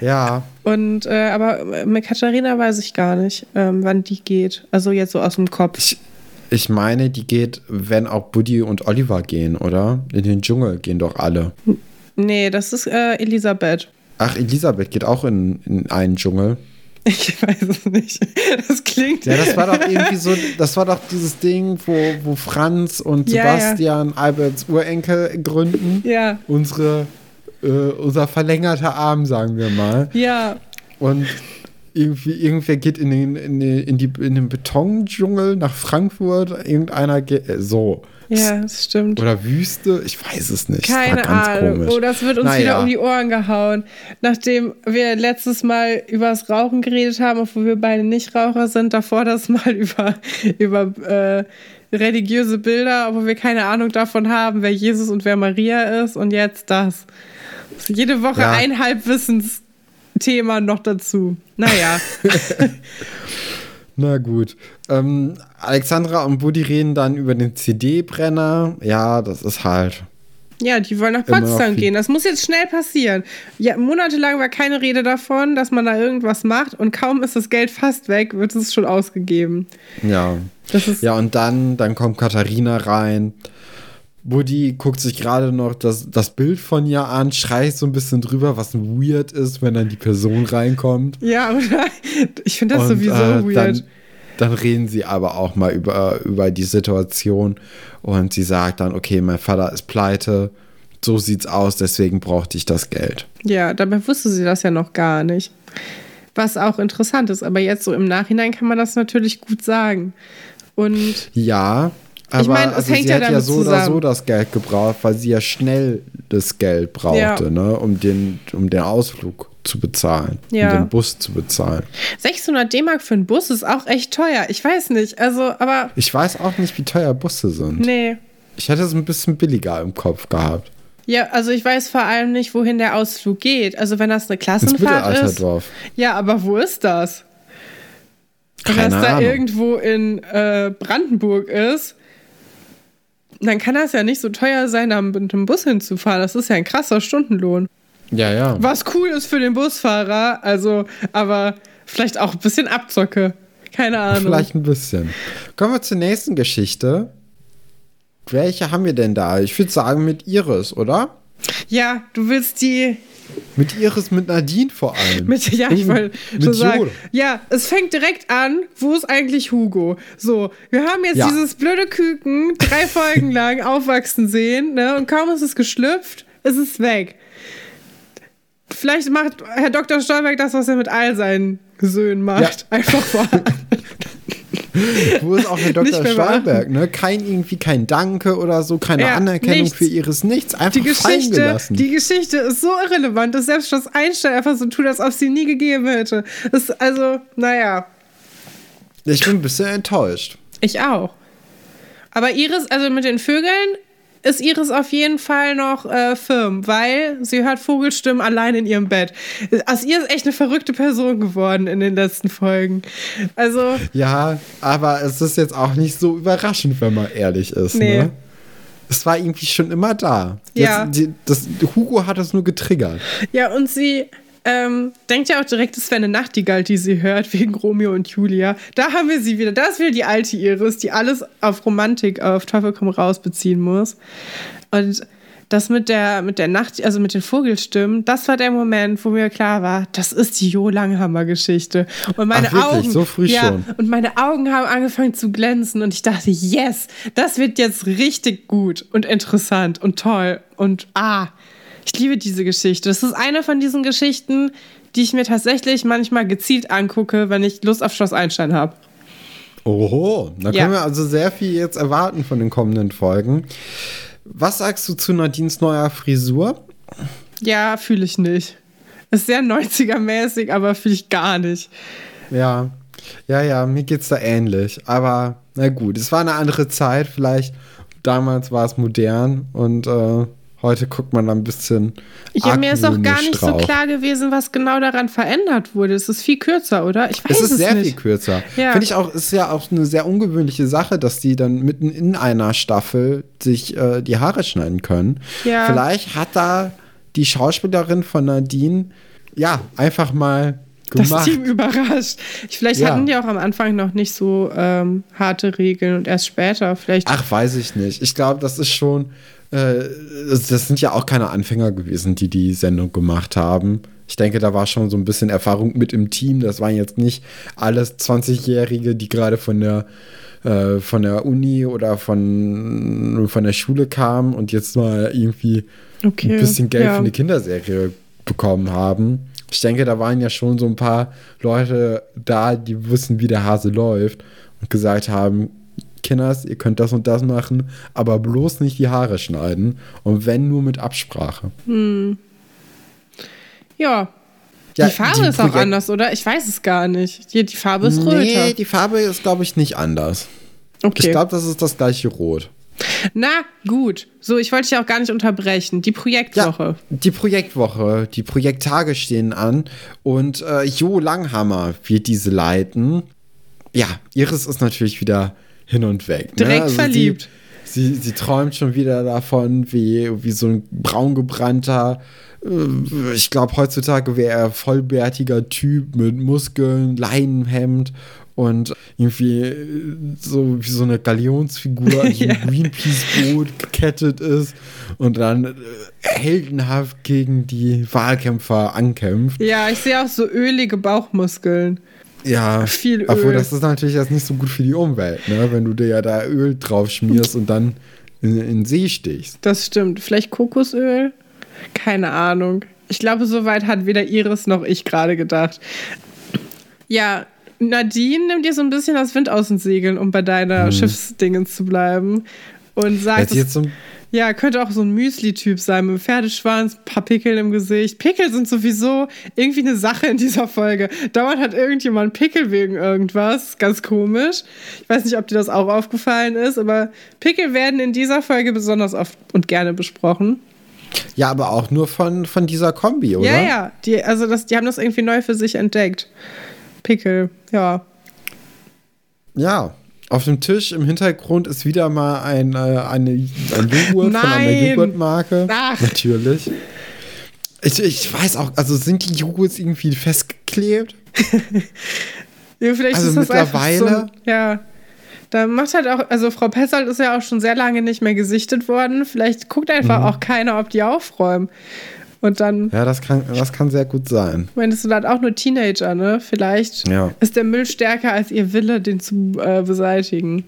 Ja. Und, äh, aber mit Katharina weiß ich gar nicht, ähm, wann die geht. Also jetzt so aus dem Kopf. Ich, ich meine, die geht, wenn auch Buddy und Oliver gehen, oder? In den Dschungel gehen doch alle. Nee, das ist äh, Elisabeth. Ach, Elisabeth geht auch in, in einen Dschungel. Ich weiß es nicht. Das klingt. Ja, das war doch irgendwie so, das war doch dieses Ding, wo, wo Franz und Sebastian ja, ja. Alberts Urenkel gründen. Ja. Unsere, äh, unser verlängerter Arm, sagen wir mal. Ja. Und irgendwie, irgendwer geht in den, in, den, in, die, in den Betondschungel nach Frankfurt, irgendeiner geht, äh, so. Ja, das stimmt. Oder Wüste, ich weiß es nicht. Keine das Ahnung. Komisch. Oh, das wird uns naja. wieder um die Ohren gehauen. Nachdem wir letztes Mal über das Rauchen geredet haben, obwohl wir beide nicht Raucher sind, davor das Mal über, über äh, religiöse Bilder, obwohl wir keine Ahnung davon haben, wer Jesus und wer Maria ist. Und jetzt das. Also jede Woche ja. ein Halbwissensthema noch dazu. Naja. Na gut. Ähm, Alexandra und Buddy reden dann über den CD-Brenner. Ja, das ist halt. Ja, die wollen nach Potsdam gehen. Das muss jetzt schnell passieren. Ja, monatelang war keine Rede davon, dass man da irgendwas macht und kaum ist das Geld fast weg, wird es schon ausgegeben. Ja. ja, und dann, dann kommt Katharina rein. Buddy guckt sich gerade noch das, das Bild von ihr an, schreit so ein bisschen drüber, was weird ist, wenn dann die Person reinkommt. Ja, oder? Ich finde das und, sowieso äh, weird. Dann, dann reden sie aber auch mal über, über die Situation und sie sagt dann, okay, mein Vater ist pleite, so sieht's aus, deswegen brauchte ich das Geld. Ja, dabei wusste sie das ja noch gar nicht. Was auch interessant ist, aber jetzt so im Nachhinein kann man das natürlich gut sagen. Und ja, aber ich mein, also sie ja hat ja so zusammen. oder so das Geld gebraucht, weil sie ja schnell das Geld brauchte, ja. ne, um den, um den Ausflug zu bezahlen, ja. um den Bus zu bezahlen. 600 D-Mark für einen Bus ist auch echt teuer. Ich weiß nicht, also, aber. Ich weiß auch nicht, wie teuer Busse sind. Nee. Ich hätte es ein bisschen billiger im Kopf gehabt. Ja, also ich weiß vor allem nicht, wohin der Ausflug geht. Also wenn das eine Klassenfahrt ist. Dorf. Ja, aber wo ist das? Wenn Keine das da Ahnung. irgendwo in äh, Brandenburg ist, dann kann das ja nicht so teuer sein, da mit dem Bus hinzufahren. Das ist ja ein krasser Stundenlohn. Ja, ja. Was cool ist für den Busfahrer, also, aber vielleicht auch ein bisschen Abzocke. Keine Ahnung. Vielleicht ein bisschen. Kommen wir zur nächsten Geschichte. Welche haben wir denn da? Ich würde sagen mit Iris, oder? Ja, du willst die Mit Iris, mit Nadine vor allem. Mit, ja, ich wollte schon sagen. Ja, es fängt direkt an. Wo ist eigentlich Hugo? So, wir haben jetzt Ja. dieses blöde Küken drei Folgen lang aufwachsen sehen, ne? Und kaum ist es geschlüpft, ist es weg. Vielleicht macht Herr Dr. Stolberg das, was er mit all seinen Söhnen macht. Einfach vor. Wo ist auch Nicht Dr. mehr Stolberg, ne? Kein irgendwie kein Danke oder so, keine Ja, Anerkennung nichts. für Iris, nichts. Einfach Die fallen Geschichte, gelassen. die Geschichte ist so irrelevant, dass selbst Schloss Einstein einfach so tut, als ob sie nie gegeben hätte. Das ist also, naja. ich bin ein bisschen enttäuscht. Ich auch. Aber Iris, also mit den Vögeln, ist Iris auf jeden Fall noch äh, firm, weil sie hört Vogelstimmen allein in ihrem Bett. Aus ihr ist echt eine verrückte Person geworden in den letzten Folgen. Also, Ja, aber es ist jetzt auch nicht so überraschend, wenn man ehrlich ist. Nee. Ne? Es war irgendwie schon immer da. Ja. Jetzt, die, das, Hugo hat es nur getriggert. ja, und sie ähm, denkt ja auch direkt, es wäre eine Nachtigall, die sie hört, wegen Romeo und Julia. Da haben wir sie wieder. Da ist wieder die alte Iris, die alles auf Romantik, auf Teufel komm raus beziehen muss. Und das mit der, mit der Nacht, also mit den Vogelstimmen, das war der Moment, wo mir klar war, das ist die Jo Langhammer-Geschichte. Und meine Ach, wirklich? Augen. So früh ja, schon? Und meine Augen haben angefangen zu glänzen und ich dachte, yes, das wird jetzt richtig gut und interessant und toll. Und ah, ich liebe diese Geschichte. Das ist eine von diesen Geschichten, die ich mir tatsächlich manchmal gezielt angucke, wenn ich Lust auf Schloss Einstein habe. Oho, da Ja. können wir also sehr viel jetzt erwarten von den kommenden Folgen. Was sagst du zu Nadines neuer Frisur? Ja, fühle ich nicht. Ist sehr 90er-mäßig, aber fühle ich gar nicht. Ja, ja, ja, mir geht's da ähnlich. Aber na gut, es war eine andere Zeit. Vielleicht damals war es modern und äh, heute guckt man da ein bisschen. Ja, mir ist auch gar nicht so drauf. klar gewesen, was genau daran verändert wurde. Es ist viel kürzer, oder? Ich weiß Es es, ist sehr viel kürzer. Ja. Finde ich auch, ist ja auch eine sehr ungewöhnliche Sache, dass die dann mitten in einer Staffel sich äh, die Haare schneiden können. Ja. Vielleicht hat da die Schauspielerin von Nadine ja einfach mal Das gemacht. Team überrascht. Ich, vielleicht Ja. hatten die auch am Anfang noch nicht so ähm, harte Regeln und erst später. Vielleicht. Ach, weiß ich nicht. Ich glaube, das ist schon. Äh, das, sind ja auch keine Anfänger gewesen, die die Sendung gemacht haben. Ich denke, da war schon so ein bisschen Erfahrung mit im Team. Das waren jetzt nicht alles 20-Jährige, die gerade von der äh, von der Uni oder von, von der Schule kamen und jetzt mal irgendwie Okay, ein bisschen Geld ja. für eine Kinderserie bekommen haben. Ich denke, da waren ja schon so ein paar Leute da, die wissen, wie der Hase läuft und gesagt haben, Kinders, ihr könnt das und das machen, aber bloß nicht die Haare schneiden und wenn nur mit Absprache. ja. Ja, die Farbe die ist auch anders, oder? Ich weiß es gar nicht. Die, die Farbe ist röter. Nee, die Farbe ist, glaube ich, nicht anders. okay. Ich glaube, das ist das gleiche Rot. Na, gut. So, ich wollte dich auch gar nicht unterbrechen. Die Projektwoche. die Projektwoche, die Projekttage stehen an und äh, Jo Langhammer wird diese leiten. Ja, Iris ist natürlich wieder hin und weg. ne? Direkt verliebt. Sie, sie, sie träumt schon wieder davon, wie, wie so ein braungebrannter, äh, ich glaube heutzutage wäre er vollbärtiger Typ mit Muskeln, Leinenhemd und irgendwie äh, so wie so eine Galionsfigur an so Ja. einem Greenpeace-Boot gekettet ist und dann äh, heldenhaft gegen die Wahlkämpfer ankämpft. Ja, ich sehe auch so ölige Bauchmuskeln. Ja, Viel Öl. obwohl das ist natürlich jetzt nicht so gut für die Umwelt, ne? wenn du dir ja da Öl drauf schmierst und dann in, in den See stichst. Das stimmt. Vielleicht Kokosöl? Keine Ahnung. Ich glaube, so weit hat weder Iris noch ich gerade gedacht. Ja, Nadine nimmt dir so ein bisschen das Wind aus den Segeln, um bei deiner Schiffsdingens zu bleiben. Und sagt, Jetzt, jetzt so, ja, könnte auch so ein Müsli-Typ sein, mit einem Pferdeschwanz, ein paar Pickel im Gesicht. Pickel sind sowieso irgendwie eine Sache in dieser Folge. Dauernd hat irgendjemand Pickel wegen irgendwas. Ganz komisch. Ich weiß nicht, ob dir das auch aufgefallen ist, aber Pickel werden in dieser Folge besonders oft und gerne besprochen. ja, aber auch nur von, von dieser Kombi, oder? Ja, ja. Die, also das, die haben das irgendwie neu für sich entdeckt. Pickel, ja. Ja, Auf dem Tisch im Hintergrund ist wieder mal ein, äh, eine, ein Joghurt von einer Nein. Joghurtmarke. Ach. Natürlich. Ich, ich weiß auch, also sind die Joghurts irgendwie festgeklebt? Ja, vielleicht Also ist das einfach so. mittlerweile- Ja. Da macht halt auch, also Frau Pessold ist ja auch schon sehr lange nicht mehr gesichtet worden. Vielleicht guckt einfach Mhm. auch keiner, ob die aufräumen. Und dann Ja, das kann, das kann sehr gut sein. meinst du dann auch nur Teenager, ne? Vielleicht Ja. ist der Müll stärker als ihr Wille, den zu äh, beseitigen.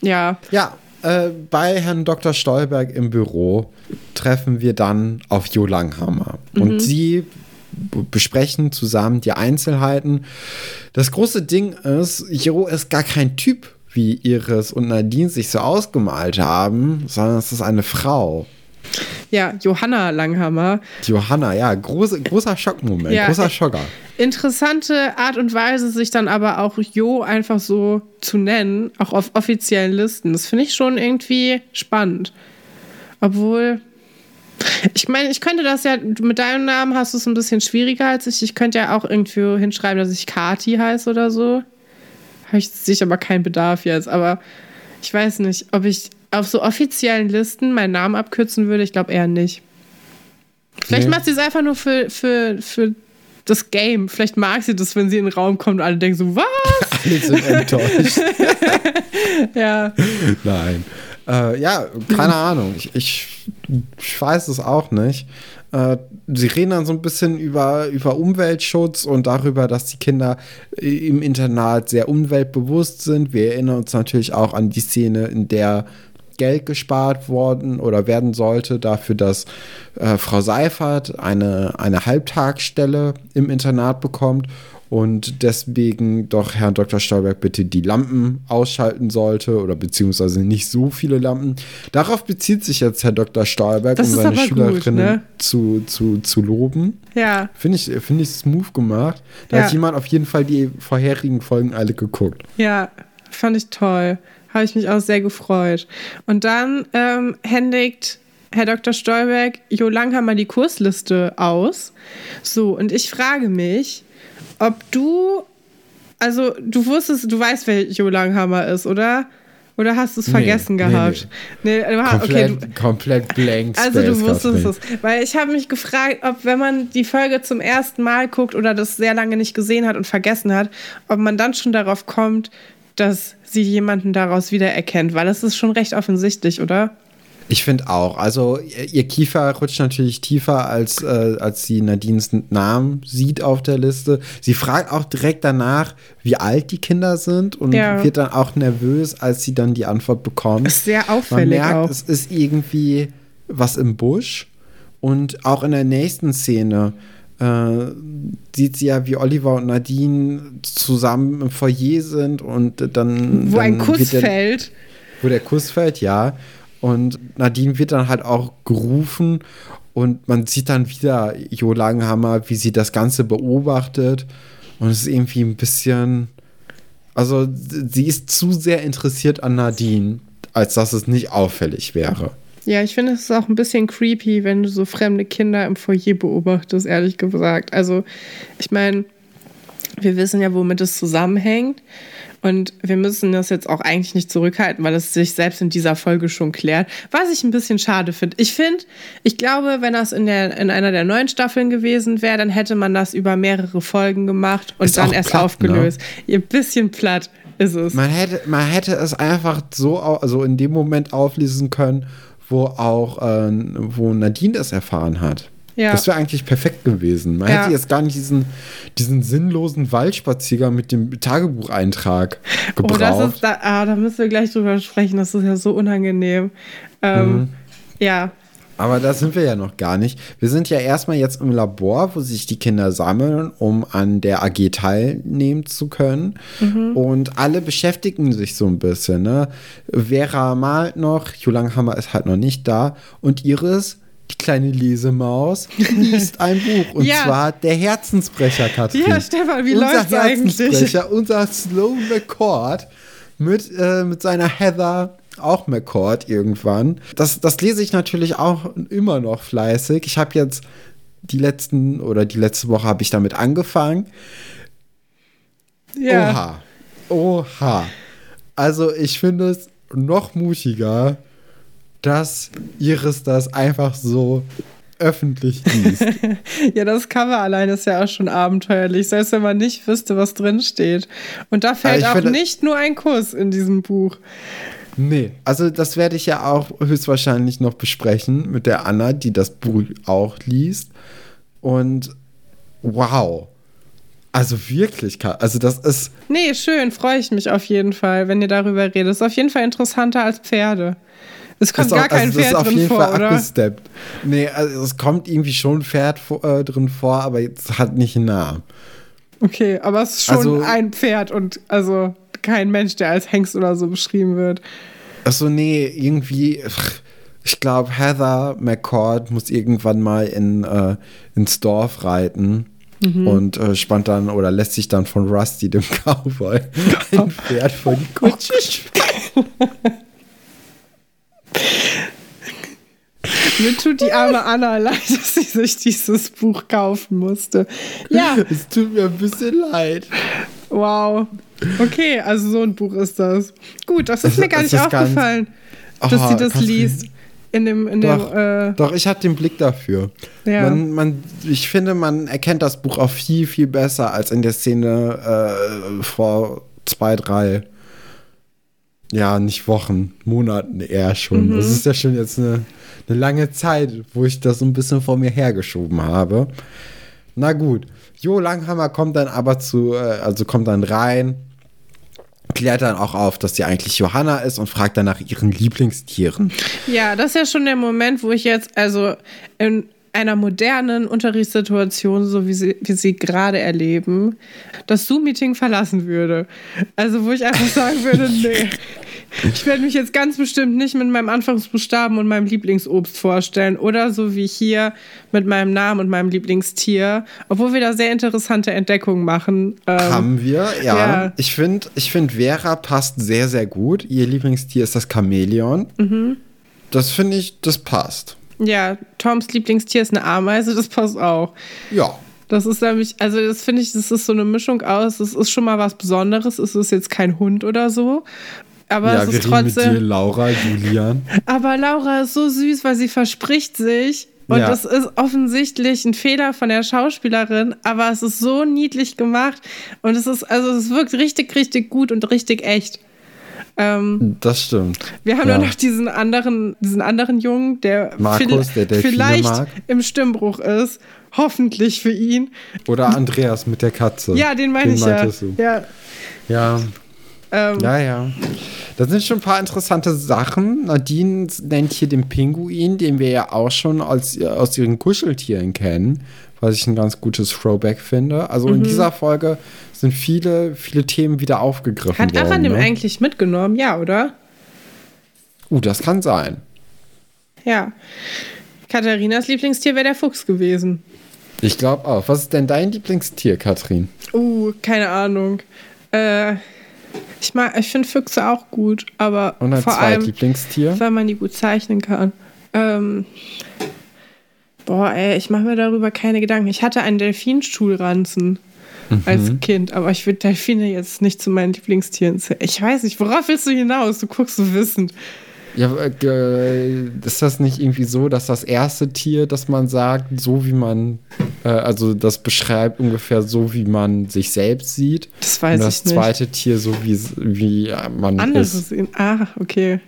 Ja, Ja, äh, bei Herrn Dr. Stolberg im Büro treffen wir dann auf Jo Langhammer. Und sie besprechen zusammen die Einzelheiten. Das große Ding ist, Jo ist gar kein Typ, wie Iris und Nadine sich so ausgemalt haben, sondern es ist eine Frau. Ja, Johanna Langhammer. Johanna, ja, große, großer Schockmoment, Ja, großer äh, Schocker. Interessante Art und Weise, sich dann aber auch Jo einfach so zu nennen, auch auf offiziellen Listen. Das finde ich schon irgendwie spannend. Obwohl, ich meine, ich könnte das ja, mit deinem Namen hast du es ein bisschen schwieriger als ich. Ich könnte ja auch irgendwie hinschreiben, dass ich Kati heiße oder so. Habe ich sicher aber keinen Bedarf jetzt. Aber ich weiß nicht, ob ich auf so offiziellen Listen meinen Namen abkürzen würde. Ich glaube eher nicht. Vielleicht Nee. macht sie es einfach nur für, für, für das Game. Vielleicht mag sie das, wenn sie in den Raum kommt und alle denken so, was? Alle sind enttäuscht. Ja. Nein. Äh, ja, keine Ahnung. Ich, ich, ich weiß es auch nicht. Äh, sie reden dann so ein bisschen über, über Umweltschutz und darüber, dass die Kinder äh, im Internat sehr umweltbewusst sind. Wir erinnern uns natürlich auch an die Szene, in der Geld gespart worden oder werden sollte dafür, dass äh, Frau Seifert eine, eine Halbtagsstelle im Internat bekommt und deswegen doch Herrn Dr. Stolberg bitte die Lampen ausschalten sollte oder beziehungsweise nicht so viele Lampen. Darauf bezieht sich jetzt Herr Dr. Stolberg, Das um seine gut, Schülerinnen ne? zu, zu, zu loben. Ja. Finde ich, find ich smooth gemacht. Da Ja. hat jemand auf jeden Fall die vorherigen Folgen alle geguckt. Ja, fand ich toll. Habe ich mich auch sehr gefreut. Und dann ähm, händigt Herr Dr. Stolberg Jo Langhammer die Kursliste aus. So, und ich frage mich, ob du, also du wusstest, du weißt, wer Jo Langhammer ist, oder? Oder hast du es Nee, vergessen nee, gehabt? Nee, du hast- Komplett, okay, du, komplett blank also du Space, wusstest es. Weil ich habe mich gefragt, ob wenn man die Folge zum ersten Mal guckt oder das sehr lange nicht gesehen hat und vergessen hat, ob man dann schon darauf kommt, dass sie jemanden daraus wiedererkennt. Weil das ist schon recht offensichtlich, oder? Ich finde auch. Also ihr Kiefer rutscht natürlich tiefer, als, äh, als sie Nadines Namen sieht auf der Liste. Sie fragt auch direkt danach, wie alt die Kinder sind und Ja. wird dann auch nervös, als sie dann die Antwort bekommt. Ist sehr Man auffällig merkt, auch. es ist irgendwie was im Busch. Und auch in der nächsten Szene äh, sieht sie ja, wie Oliver und Nadine zusammen im Foyer sind und dann. Wo ein dann Kuss wird der- fällt. wo der Kuss fällt, ja. Und Nadine wird dann halt auch gerufen und man sieht dann wieder Jo Langhammer, wie sie das Ganze beobachtet. Und es ist irgendwie ein bisschen. Also, sie ist zu sehr interessiert an Nadine, als dass es nicht auffällig wäre. Ja, ich finde es auch ein bisschen creepy, wenn du so fremde Kinder im Foyer beobachtest, ehrlich gesagt. Also, ich meine, wir wissen ja, womit es zusammenhängt. Und wir müssen das jetzt auch eigentlich nicht zurückhalten, weil es sich selbst in dieser Folge schon klärt. Was ich ein bisschen schade finde. Ich finde, ich glaube, wenn das in, der, in einer der neuen Staffeln gewesen wäre, dann hätte man das über mehrere Folgen gemacht und Ist dann erst platt, ne? aufgelöst. Ein bisschen platt ist es. Man hätte, man hätte es einfach so, also in dem Moment auflesen können, wo auch, äh, wo Nadine das erfahren hat. Ja. Das wäre eigentlich perfekt gewesen. Man Ja. hätte jetzt gar nicht diesen, diesen sinnlosen Waldspaziergang mit dem Tagebucheintrag Oh, gebraucht. das ist, da, ah, da müssen wir gleich drüber sprechen. Das ist ja so unangenehm. Ähm, Mhm. Ja, Aber da sind wir ja noch gar nicht. Wir sind ja erstmal jetzt im Labor, wo sich die Kinder sammeln, um an der AG teilnehmen zu können. Und alle beschäftigen sich so ein bisschen. Ne? Vera malt noch, Julanghammer ist halt noch nicht da. Und Iris, die kleine Lesemaus, liest ein Buch. Und Ja. zwar Der Herzensbrecher, Katrin. Ja, Stefan, wie unser läuft's eigentlich? Herzensbrecher, unser Slow McCord mit, äh, mit seiner Heather, auch McCord irgendwann. Das, das lese ich natürlich auch immer noch fleißig. Ich habe jetzt die letzten oder die letzte Woche habe ich damit angefangen. ja. Oha. Oha. Also ich finde es noch mutiger, dass Iris das einfach so öffentlich liest. ja, das Cover allein ist ja auch schon abenteuerlich, selbst wenn man nicht wüsste, was drin steht. Und da fällt auch finde, nicht nur ein Kuss in diesem Buch. Nee, also das werde ich ja auch höchstwahrscheinlich noch besprechen mit der Anna, die das Buch auch liest. Und wow. Also wirklich, also das ist. Nee, schön, freue ich mich auf jeden Fall, wenn ihr darüber redet. Ist auf jeden Fall interessanter als Pferde. Es kommt auch, gar kein also Pferd drin vor, Fall oder? Abgesteppt. Nee, also es kommt irgendwie schon ein Pferd äh, drin vor, aber jetzt hat nicht einen Namen. Okay, aber es ist schon also, ein Pferd und also kein Mensch, der als Hengst oder so beschrieben wird. Achso, nee, irgendwie. Ich glaube, Heather McCord muss irgendwann mal in, äh, ins Dorf reiten mhm. und äh, spannt dann oder lässt sich dann von Rusty, dem Cowboy, ein Pferd vor die Kutsche. Mir tut die arme Anna leid, dass sie sich dieses Buch kaufen musste. Ja. Es tut mir ein bisschen leid. Wow. Okay, also so ein Buch ist das. Gut, das ist mir gar nicht aufgefallen, ganz, dass oh, sie das liest. In dem, in doch, dem, äh doch, ich hatte den Blick dafür. Ja. Man, man, ich finde, man erkennt das Buch auch viel, viel besser als in der Szene äh, vor zwei, drei ja, nicht Wochen, Monaten eher schon. Mhm. Das ist ja schon jetzt eine, eine lange Zeit, wo ich das so ein bisschen vor mir hergeschoben habe. Na gut, Jo Langhammer kommt dann aber zu, äh, also kommt dann rein, klärt dann auch auf, dass sie eigentlich Johanna ist und fragt dann nach ihren Lieblingstieren. Ja, das ist ja schon der Moment, wo ich jetzt, also in einer modernen Unterrichtssituation, so wie sie, wie sie gerade erleben, das Zoom-Meeting verlassen würde. Also wo ich einfach sagen würde, nee, ich werde mich jetzt ganz bestimmt nicht mit meinem Anfangsbuchstaben und meinem Lieblingsobst vorstellen oder so wie hier mit meinem Namen und meinem Lieblingstier, obwohl wir da sehr interessante Entdeckungen machen. Ähm, Haben wir, ja. ja. Ich finde, ich find, Vera passt sehr, sehr gut. Ihr Lieblingstier ist das Chamäleon. Mhm. Das finde ich, das passt. Ja, Toms Lieblingstier ist eine Ameise, das passt auch. Ja. Das ist nämlich, also das finde ich, das ist so eine Mischung aus, das ist schon mal was Besonderes, es ist jetzt kein Hund oder so. Aber ja, es ist trotzdem. Mit dir, Laura, Julian. Aber Laura ist so süß, weil sie verspricht sich. Und ja. das ist offensichtlich ein Fehler von der Schauspielerin, aber es ist so niedlich gemacht. Und es ist, also es wirkt richtig, richtig gut und richtig echt. Ähm, das stimmt. Wir haben ja. nur noch diesen anderen, diesen anderen Jungen, der, Markus, der vielleicht mag. im Stimmbruch ist. Hoffentlich für ihn. Oder Andreas mit der Katze. Ja, den meine ich ja. Du. Ja. Ja, ähm, ja, ja. Das sind schon ein paar interessante Sachen. Nadine nennt hier den Pinguin, den wir ja auch schon als, aus ihren Kuscheltieren kennen, was ich ein ganz gutes Throwback finde. Also mhm. in dieser Folge sind viele, viele Themen wieder aufgegriffen Hat worden. Hat Evan ne? eigentlich mitgenommen, ja, oder? Uh, das kann sein. Ja. Katharinas Lieblingstier wäre der Fuchs gewesen. Ich glaube auch. Was ist denn dein Lieblingstier, Katrin? Uh, keine Ahnung. Äh, ich, ich finde Füchse auch gut, aber Und vor allem, Lieblingstier? weil man die gut zeichnen kann. Ähm, boah, ey, ich mache mir darüber keine Gedanken. Ich hatte einen Delfinstuhlranzen mhm. als Kind, aber ich würde Delfine jetzt nicht zu meinen Lieblingstieren zählen. Ich weiß nicht, worauf willst du hinaus? Du guckst so wissend. Ja, äh, ist das nicht irgendwie so, dass das erste Tier, das man sagt, so wie man, äh, also das beschreibt ungefähr so, wie man sich selbst sieht? Das weiß und das ich nicht. Das zweite Tier so, wie, wie man Anderes ist. In, ah, okay.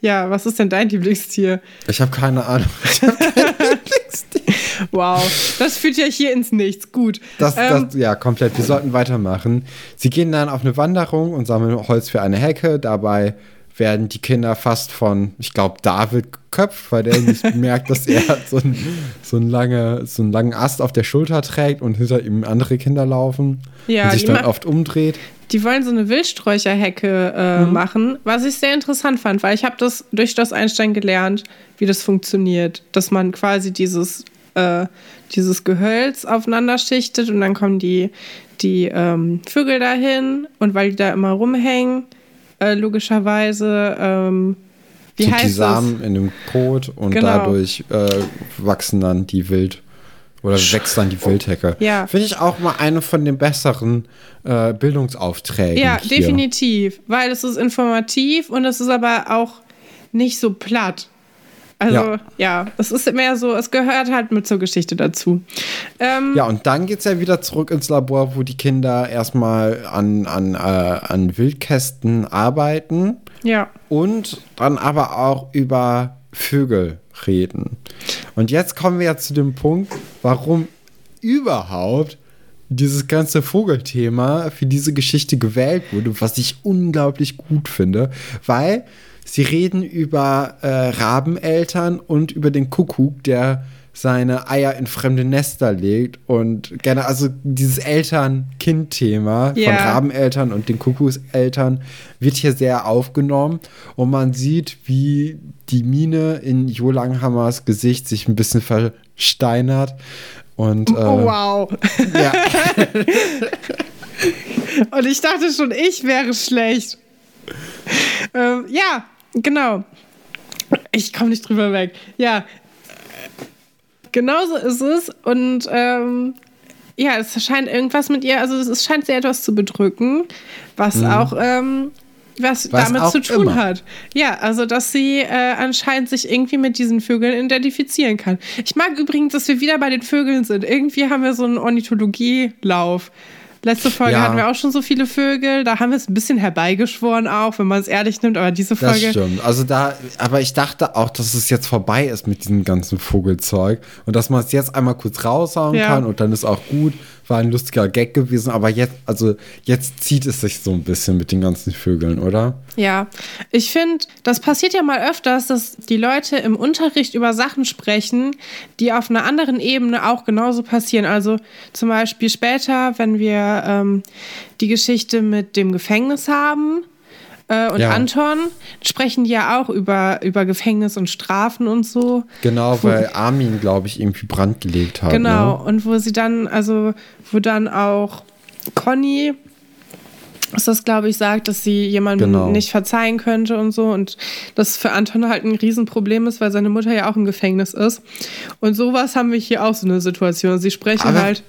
Ja, was ist denn dein Lieblingstier? Ich habe keine Ahnung. Ich Lieblingstier. Wow, das führt ja hier ins Nichts. Gut. Das, ähm, das, ja, komplett. Wir sollten weitermachen. Sie gehen dann auf eine Wanderung und sammeln Holz für eine Hecke. Dabei werden die Kinder fast von, ich glaube, David geköpft, weil der nicht merkt, dass er so, ein, so, ein lange, so einen langen Ast auf der Schulter trägt und hinter ihm andere Kinder laufen ja, und sich dann oft umdreht. Die wollen so eine Wildsträucherhecke äh, mhm. machen, was ich sehr interessant fand, weil ich habe das durch das Einstein gelernt, wie das funktioniert, dass man quasi dieses, äh, dieses Gehölz aufeinander schichtet und dann kommen die, die ähm, Vögel dahin und weil die da immer rumhängen, äh, logischerweise. Ähm, wie Sind heißt die Samen das? in dem Kot und genau. dadurch äh, wachsen dann die Wild Oder wächst dann die Wildhecke. Ja. Finde ich auch mal eine von den besseren äh, Bildungsaufträgen. Ja, hier. definitiv. Weil es ist informativ und es ist aber auch nicht so platt. Also, ja. Ja. es ist mehr so, es gehört halt mit zur Geschichte dazu. Ähm, Ja, und dann geht es ja wieder zurück ins Labor, wo die Kinder erstmal an, an, äh, an Wildkästen arbeiten ja. und dann aber auch über Vögel reden. Und jetzt kommen wir ja zu dem Punkt, warum überhaupt dieses ganze Vogelthema für diese Geschichte gewählt wurde, was ich unglaublich gut finde, weil sie reden über äh, Rabeneltern und über den Kuckuck, der seine Eier in fremde Nester legt und gerne, also dieses Eltern-Kind-Thema von Ja. Rabeneltern und den Kuckuckseltern wird hier sehr aufgenommen und man sieht, wie die Mine in Jo Langhammers Gesicht sich ein bisschen versteinert und äh, Oh, wow. ja, Und ich dachte schon, ich wäre schlecht. ähm, ja, genau. Ich komme nicht drüber weg. Ja. Genauso ist es. Und ähm, ja, es scheint irgendwas mit ihr, also es scheint sie etwas zu bedrücken, was auch ähm, was Mhm. Was damit zu tun immer. hat. Ja, also dass sie äh, anscheinend sich irgendwie mit diesen Vögeln identifizieren kann. Ich mag übrigens, dass wir wieder bei den Vögeln sind. Irgendwie haben wir so einen Ornithologielauf. Letzte Folge Ja. hatten wir auch schon so viele Vögel. Da haben wir es ein bisschen herbeigeschworen auch, wenn man es ehrlich nimmt. Aber diese das Folge. stimmt. Also da, aber ich dachte auch, dass es jetzt vorbei ist mit diesem ganzen Vogelzeug und dass man es jetzt einmal kurz raushauen Ja. kann und dann ist auch gut. War ein lustiger Gag gewesen, aber jetzt, also jetzt zieht es sich so ein bisschen mit den ganzen Vögeln, oder? Ja, ich finde, das passiert ja mal öfters, dass die Leute im Unterricht über Sachen sprechen, die auf einer anderen Ebene auch genauso passieren. Also zum Beispiel später, wenn wir ähm, die Geschichte mit dem Gefängnis haben. Äh, und Ja. Anton sprechen ja auch über, über Gefängnis und Strafen und so. Genau, weil Armin, glaube ich, irgendwie Brand gelegt hat. Genau, Ne? und wo sie dann, also wo dann auch Conny ist das, glaube ich, sagt, dass sie jemandem Genau. nicht verzeihen könnte und so und das für Anton halt ein Riesenproblem ist, weil seine Mutter ja auch im Gefängnis ist. Und sowas haben wir hier auch so eine Situation. Sie sprechen Aber halt.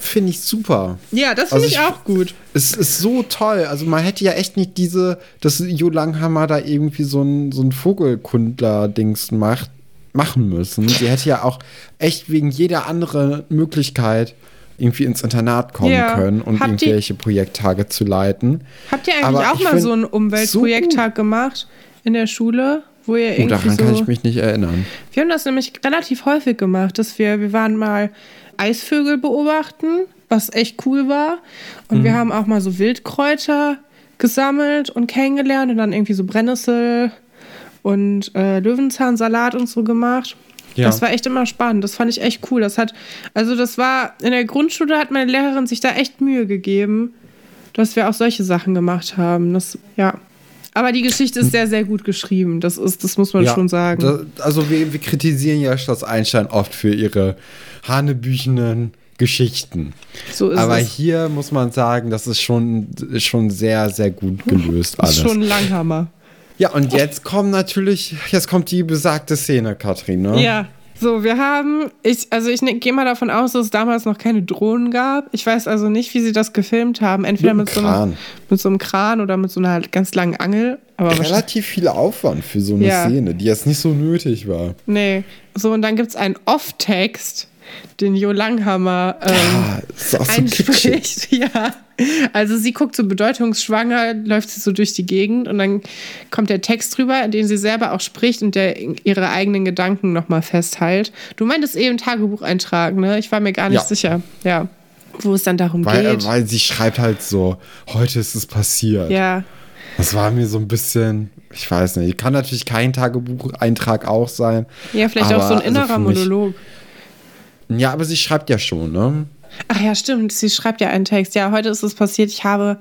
Finde ich super. Ja, das finde Also ich, ich- auch gut. Es ist so toll. Also man hätte ja echt nicht diese, dass Jo Langhammer da irgendwie so ein, so ein Vogelkundler-Dings macht, machen müssen. Sie hätte ja auch echt wegen jeder anderen Möglichkeit irgendwie ins Internat kommen Ja. können und Habt ihr- irgendwelche Projekttage zu leiten. Habt ihr eigentlich Aber auch mal find so einen Umweltprojekttag gemacht in der Schule, wo ihr Oh, irgendwie daran so kann ich mich nicht erinnern. Wir haben das nämlich relativ häufig gemacht, dass wir, wir waren mal Eisvögel beobachten, was echt cool war. Und Mhm. wir haben auch mal so Wildkräuter gesammelt und kennengelernt und dann irgendwie so Brennnessel und äh, Löwenzahnsalat und so gemacht. Ja. Das war echt immer spannend. Das fand ich echt cool. Das hat, also das war, in der Grundschule hat meine Lehrerin sich da echt Mühe gegeben, dass wir auch solche Sachen gemacht haben. Das, ja. Aber die Geschichte ist sehr, sehr gut geschrieben. Das ist, das muss man schon sagen. da- also wir, wir kritisieren ja Schloss Einstein oft für ihre hanebüchenen Geschichten. so ist Aber es. hier muss man sagen, das ist schon, schon sehr, sehr gut gelöst Das alles. ist schon ein Langhammer. Ja, und jetzt kommt natürlich, jetzt kommt die besagte Szene, Katrin, ne? Ja. So, wir haben, ich, also ich ne, gehe mal davon aus, dass es damals noch keine Drohnen gab. Ich weiß also nicht, wie sie das gefilmt haben. Entweder Mit mit, so, einem, Kran. mit so einem Kran oder mit so einer ganz langen Angel. Aber Relativ viel Aufwand für so eine Ja. Szene, die jetzt nicht so nötig war. nee. So, und dann gibt es einen Off-Text, den Jo Langhammer ähm, Ah, ist auch so kitschig. einspricht. Ja. Also sie guckt so bedeutungsschwanger, läuft sie so durch die Gegend und dann kommt der Text drüber, in dem sie selber auch spricht und der ihre eigenen Gedanken nochmal festhält. Du meintest eben Tagebucheintrag, ne? Ich war mir gar nicht Ja. sicher. Ja. Wo es dann darum Weil, geht. weil sie schreibt halt so, heute ist es passiert. ja. Das war mir so ein bisschen, ich weiß nicht, kann natürlich kein Tagebucheintrag auch sein. Ja, vielleicht auch so ein also innerer mich- Monolog. Ja, aber sie schreibt ja schon, ne? Ach ja, stimmt. Sie schreibt ja einen Text. Ja, heute ist es passiert. Ich habe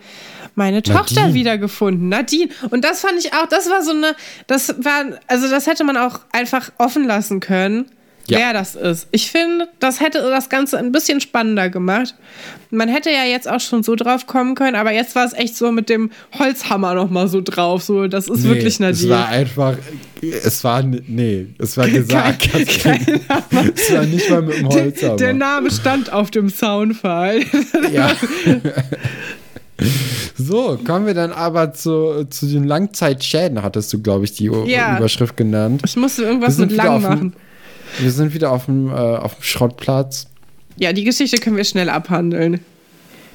meine Tochter Nadine. wiedergefunden. Nadine. Und das fand ich auch, das war so eine, das war, also das hätte man auch einfach offen lassen können. Ja. wer das ist. Ich finde, das hätte das Ganze ein bisschen spannender gemacht. Man hätte ja jetzt auch schon so drauf kommen können, aber jetzt war es echt so mit dem Holzhammer nochmal so drauf. So, das ist Nee, wirklich Es Nadine. war einfach, es war, nee, es war gesagt. Kein- Katrin. es war nicht mal mit dem Holzhammer. Der Name stand auf dem Soundfile. Ja. so, kommen wir dann aber zu, zu den Langzeitschäden, hattest du, glaube ich, die Ja. Überschrift genannt. Ich musste irgendwas mit lang machen. Wir sind wieder auf dem, äh, auf dem Schrottplatz. Ja, die Geschichte können wir schnell abhandeln.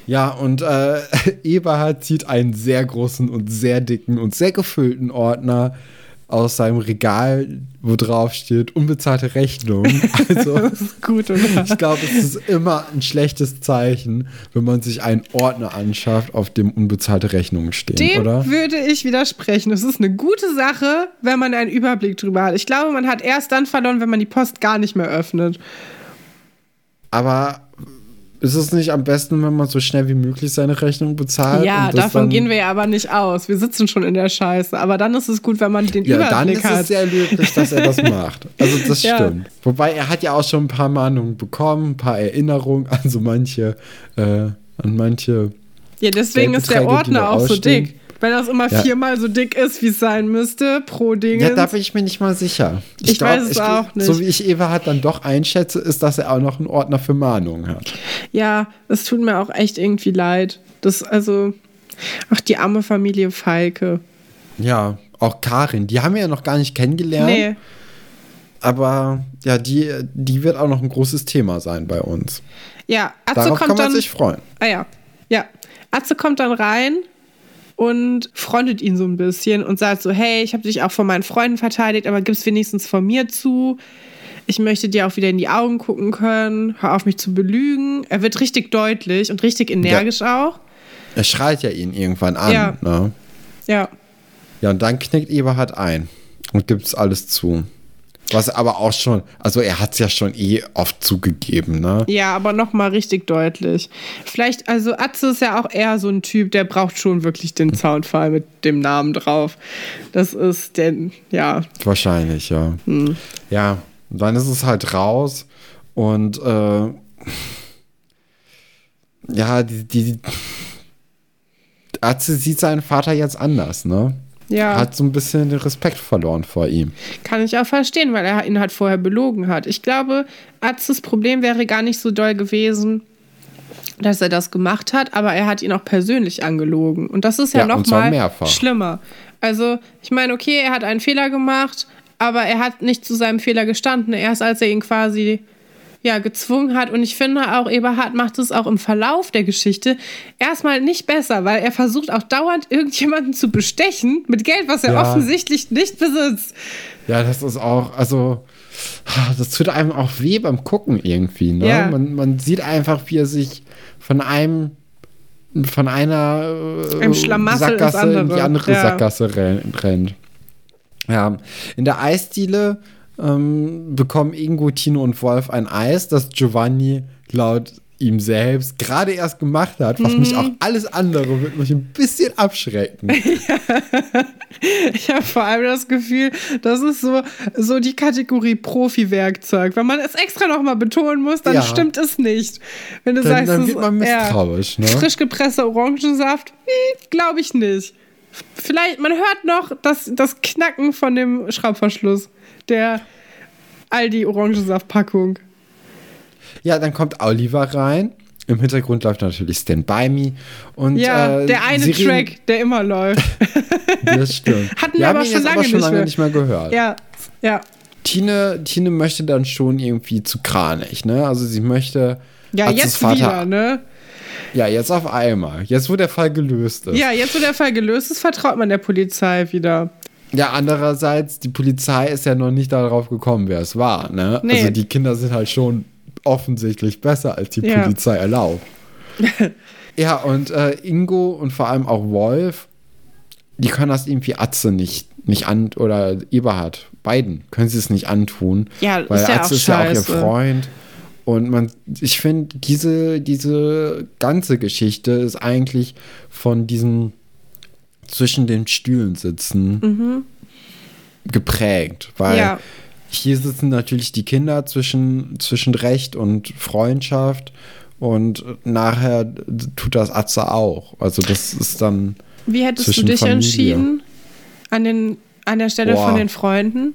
Ja, und äh, Eberhard zieht einen sehr großen und sehr dicken und sehr gefüllten Ordner aus seinem Regal, wo drauf steht, unbezahlte Rechnung. Also, Das ist gut, oder? ich glaube, es ist immer ein schlechtes Zeichen, wenn man sich einen Ordner anschafft, auf dem unbezahlte Rechnungen stehen, Dem oder? würde ich widersprechen. Es ist eine gute Sache, wenn man einen Überblick drüber hat. Ich glaube, man hat erst dann verloren, wenn man die Post gar nicht mehr öffnet. Aber ist es nicht am besten, wenn man so schnell wie möglich seine Rechnung bezahlt? ja, davon dann- gehen wir ja aber nicht aus. Wir sitzen schon in der Scheiße. Aber dann ist es gut, wenn man den Ja, dann Überblick ist hat. es sehr löblich, dass er das macht. Also das Ja. stimmt. Wobei er hat ja auch schon ein paar Mahnungen bekommen, ein paar Erinnerungen an so manche, äh, an manche. ja, deswegen ist der Ordner auch so dick. Wenn das immer Ja. viermal so dick ist, wie es sein müsste, pro Ding. Ja, da bin ich mir nicht mal sicher. Ich weiß es auch nicht. So wie ich Everhard dann doch einschätze, ist, dass er auch noch einen Ordner für Mahnungen hat. Ja, es tut mir auch echt irgendwie leid. Das, also, ach, die arme Familie Falke. Ja, auch Karin, die haben wir ja noch gar nicht kennengelernt. Nee, Aber ja, die, die wird auch noch ein großes Thema sein bei uns. ja, Atze Darauf kommt kann man dann. sich freuen. Ah ja, ja. Atze kommt dann rein und freundet ihn so ein bisschen und sagt so, hey, ich habe dich auch von meinen Freunden verteidigt, aber gib's wenigstens von mir zu. Ich möchte dir auch wieder in die Augen gucken können. Hör auf mich zu belügen. Er wird richtig deutlich und richtig energisch auch. Er schreit ja ihn irgendwann an. Ja. Ne? Ja. Ja, und dann knickt Eberhard ein und gibt es alles zu. Was aber auch schon, also er hat es ja schon eh oft zugegeben, ne? Ja, aber nochmal richtig deutlich. Vielleicht, also Atze ist ja auch eher so ein Typ, der braucht schon wirklich den Soundfile mit dem Namen drauf. Das ist der, ja, Wahrscheinlich, ja. Hm. Ja, dann ist es halt raus und äh, ja, die, die Atze sieht seinen Vater jetzt anders, ne? Ja. Hat so ein bisschen den Respekt verloren vor ihm. Kann ich auch verstehen, weil er ihn halt vorher belogen hat. Ich glaube, Atzes Problem wäre gar nicht so doll gewesen, dass er das gemacht hat, aber er hat ihn auch persönlich angelogen. Und das ist ja, Ja, noch und zwar mal mehrfach. schlimmer. Also, ich meine, okay, er hat einen Fehler gemacht, aber er hat nicht zu seinem Fehler gestanden. Erst als er ihn quasi ja, gezwungen hat. Und ich finde auch, Eberhard macht es auch im Verlauf der Geschichte erstmal nicht besser, weil er versucht auch dauernd irgendjemanden zu bestechen mit Geld, was er Ja. offensichtlich nicht besitzt. Ja, das ist auch, also, das tut einem auch weh beim Gucken irgendwie, ne? Ja. Man, man sieht einfach, wie er sich von einem, von einer äh, Sackgasse in die andere. Ja. Sackgasse ren- rennt. Ja, in der Eisdiele ähm, bekommen Ingo, Tino und Wolf ein Eis, das Giovanni laut ihm selbst gerade erst gemacht hat, was Mhm. mich auch alles andere wird mich ein bisschen abschrecken. Ich habe vor allem das Gefühl, das ist so, so die Kategorie Profi-Werkzeug. Wenn man es extra nochmal betonen muss, dann Ja. stimmt es nicht. Wenn du Dann, sagst, dann wird man ist- ja, misstrauisch, ne? frisch gepresster Orangensaft, hm, glaube ich nicht. Vielleicht, man hört noch das, das Knacken von dem Schraubverschluss der Aldi-Orangensaftpackung. Ja, dann kommt Oliver rein. Im Hintergrund läuft natürlich Stand By Me. Und, Ja, äh, der eine sie reden- Track, der immer läuft. Das stimmt. Hatten wir wir aber schon lange aber schon nicht mehr. nicht mehr gehört. ja, ja. Tine, Tine möchte dann schon irgendwie zu kranig, ne? Also sie möchte. Ja, jetzt Vater, wieder, ne? Ja, jetzt auf einmal. Jetzt, wo der Fall gelöst ist. Ja, jetzt, wo der Fall gelöst ist, vertraut man der Polizei wieder. Ja, andererseits, die Polizei ist ja noch nicht darauf gekommen, wer es war, ne? Nee. Also die Kinder sind halt schon offensichtlich besser, als die Ja. Polizei erlaubt. ja, und äh, Ingo und vor allem auch Wolf, die können das irgendwie Atze nicht, nicht an, oder Eberhard, beiden können sie es nicht antun. Ja, weil ist ja Atze auch ist ja auch ihr. Freund. Und man, ich finde, diese, diese ganze Geschichte ist eigentlich von diesem zwischen den Stühlen sitzen geprägt. Weil Mhm. Ja. hier sitzen natürlich die Kinder zwischen, zwischen Recht und Freundschaft und nachher tut das Atze auch. Also das ist dann. Wie hättest du dich Familie. entschieden an, den, an der Stelle Boah. von den Freunden?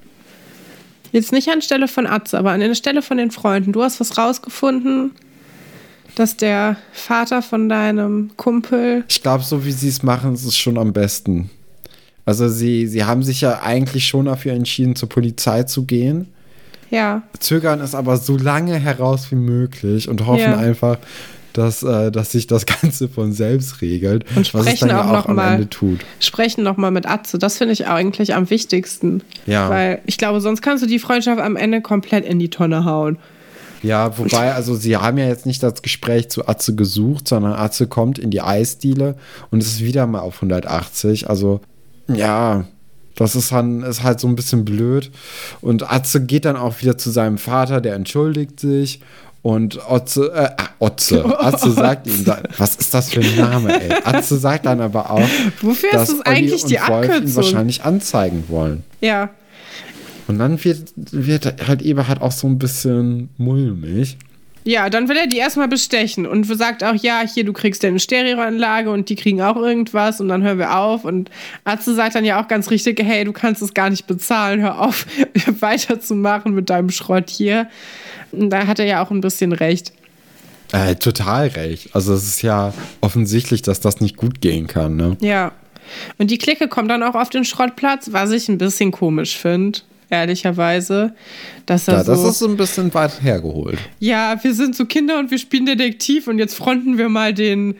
Jetzt nicht anstelle von Atze, aber an der Stelle von den Freunden. Du hast was rausgefunden, dass der Vater von deinem Kumpel. Ich glaube, so wie sie es machen, ist es schon am besten. Also sie, sie haben sich ja eigentlich schon dafür entschieden, zur Polizei zu gehen. Ja. Zögern es aber so lange heraus wie möglich und hoffen ja. einfach, dass, äh, dass sich das Ganze von selbst regelt. Und sprechen auch, ja auch noch mal, tut. Sprechen nochmal mit Atze. Das finde ich eigentlich am wichtigsten. Ja. Weil ich glaube, sonst kannst du die Freundschaft am Ende komplett in die Tonne hauen. Ja, wobei, also sie haben ja jetzt nicht das Gespräch zu Atze gesucht, sondern Atze kommt in die Eisdiele und es ist wieder mal auf 180. Also, ja, das ist, dann, ist halt so ein bisschen blöd. Und Atze geht dann auch wieder zu seinem Vater, der entschuldigt sich und Otze, äh, ah, Otze, Atze sagt ihm, was ist das für ein Name, ey? Atze sagt dann aber auch, Wofür dass ist das eigentlich Olli die Abkürzung? ihn wahrscheinlich anzeigen wollen. Ja. Und dann wird, wird halt Eberhard auch so ein bisschen mulmig. Ja, dann will er die erstmal bestechen und sagt auch, ja, hier, du kriegst deine Stereoanlage und die kriegen auch irgendwas und dann hören wir auf. Und Atze sagt dann ja auch ganz richtig, hey, du kannst es gar nicht bezahlen, hör auf, weiterzumachen mit deinem Schrott hier. Und da hat er ja auch ein bisschen recht. Äh, total recht. Also es ist ja offensichtlich, dass das nicht gut gehen kann, ne? Ja. Und die Clique kommt dann auch auf den Schrottplatz, was ich ein bisschen komisch finde ehrlicherweise. Dass er ja, so, das ist so ein bisschen weit hergeholt. Ja, wir sind so Kinder und wir spielen Detektiv und jetzt fronten wir mal den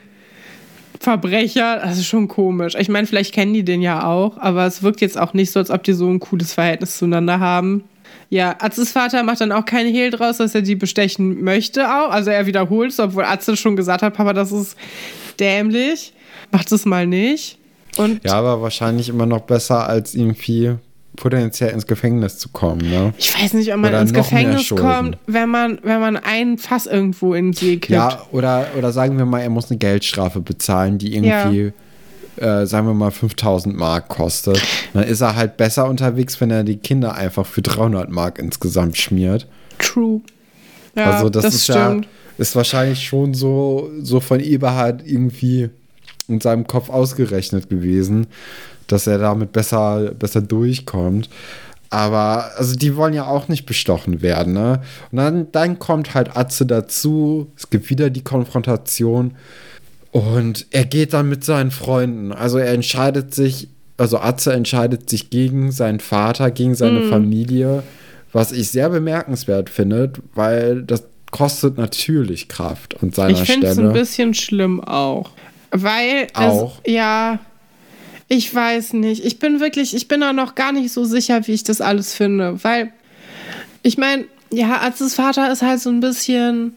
Verbrecher. Das ist schon komisch. Ich meine, vielleicht kennen die den ja auch, aber es wirkt jetzt auch nicht so, als ob die so ein cooles Verhältnis zueinander haben. Ja, Atzes Vater macht dann auch keine Hehl draus, dass er die bestechen möchte auch. Also er wiederholt es, obwohl Atze schon gesagt hat, Papa, das ist dämlich. Macht es mal nicht. Und ja, aber wahrscheinlich immer noch besser, als irgendwie potenziell ins Gefängnis zu kommen, ne? Ich weiß nicht, ob man oder ins Gefängnis kommt, wenn man, wenn man ein Fass irgendwo in den See kippt. Ja, oder, oder sagen wir mal, er muss eine Geldstrafe bezahlen, die irgendwie ja äh, sagen wir mal 5000 Mark kostet, dann ist er halt besser unterwegs, wenn er die Kinder einfach für 300 Mark insgesamt schmiert. True. Ja, also das, das ist stimmt. ja ist wahrscheinlich schon so so von Eberhard irgendwie in seinem Kopf ausgerechnet gewesen, dass er damit besser besser durchkommt. Aber also die wollen ja auch nicht bestochen werden, ne? Und dann, dann kommt halt Atze dazu. Es gibt wieder die Konfrontation. Und er geht dann mit seinen Freunden. Also er entscheidet sich, also Atze entscheidet sich gegen seinen Vater, gegen seine mm. Familie, was ich sehr bemerkenswert finde, weil das kostet natürlich Kraft an seiner ich Stelle. Ich finde es ein bisschen schlimm auch. Weil auch. Es, ja, ich weiß nicht. Ich bin wirklich, ich bin da noch gar nicht so sicher, wie ich das alles finde. Weil, ich meine, ja, Atzes Vater ist halt so ein bisschen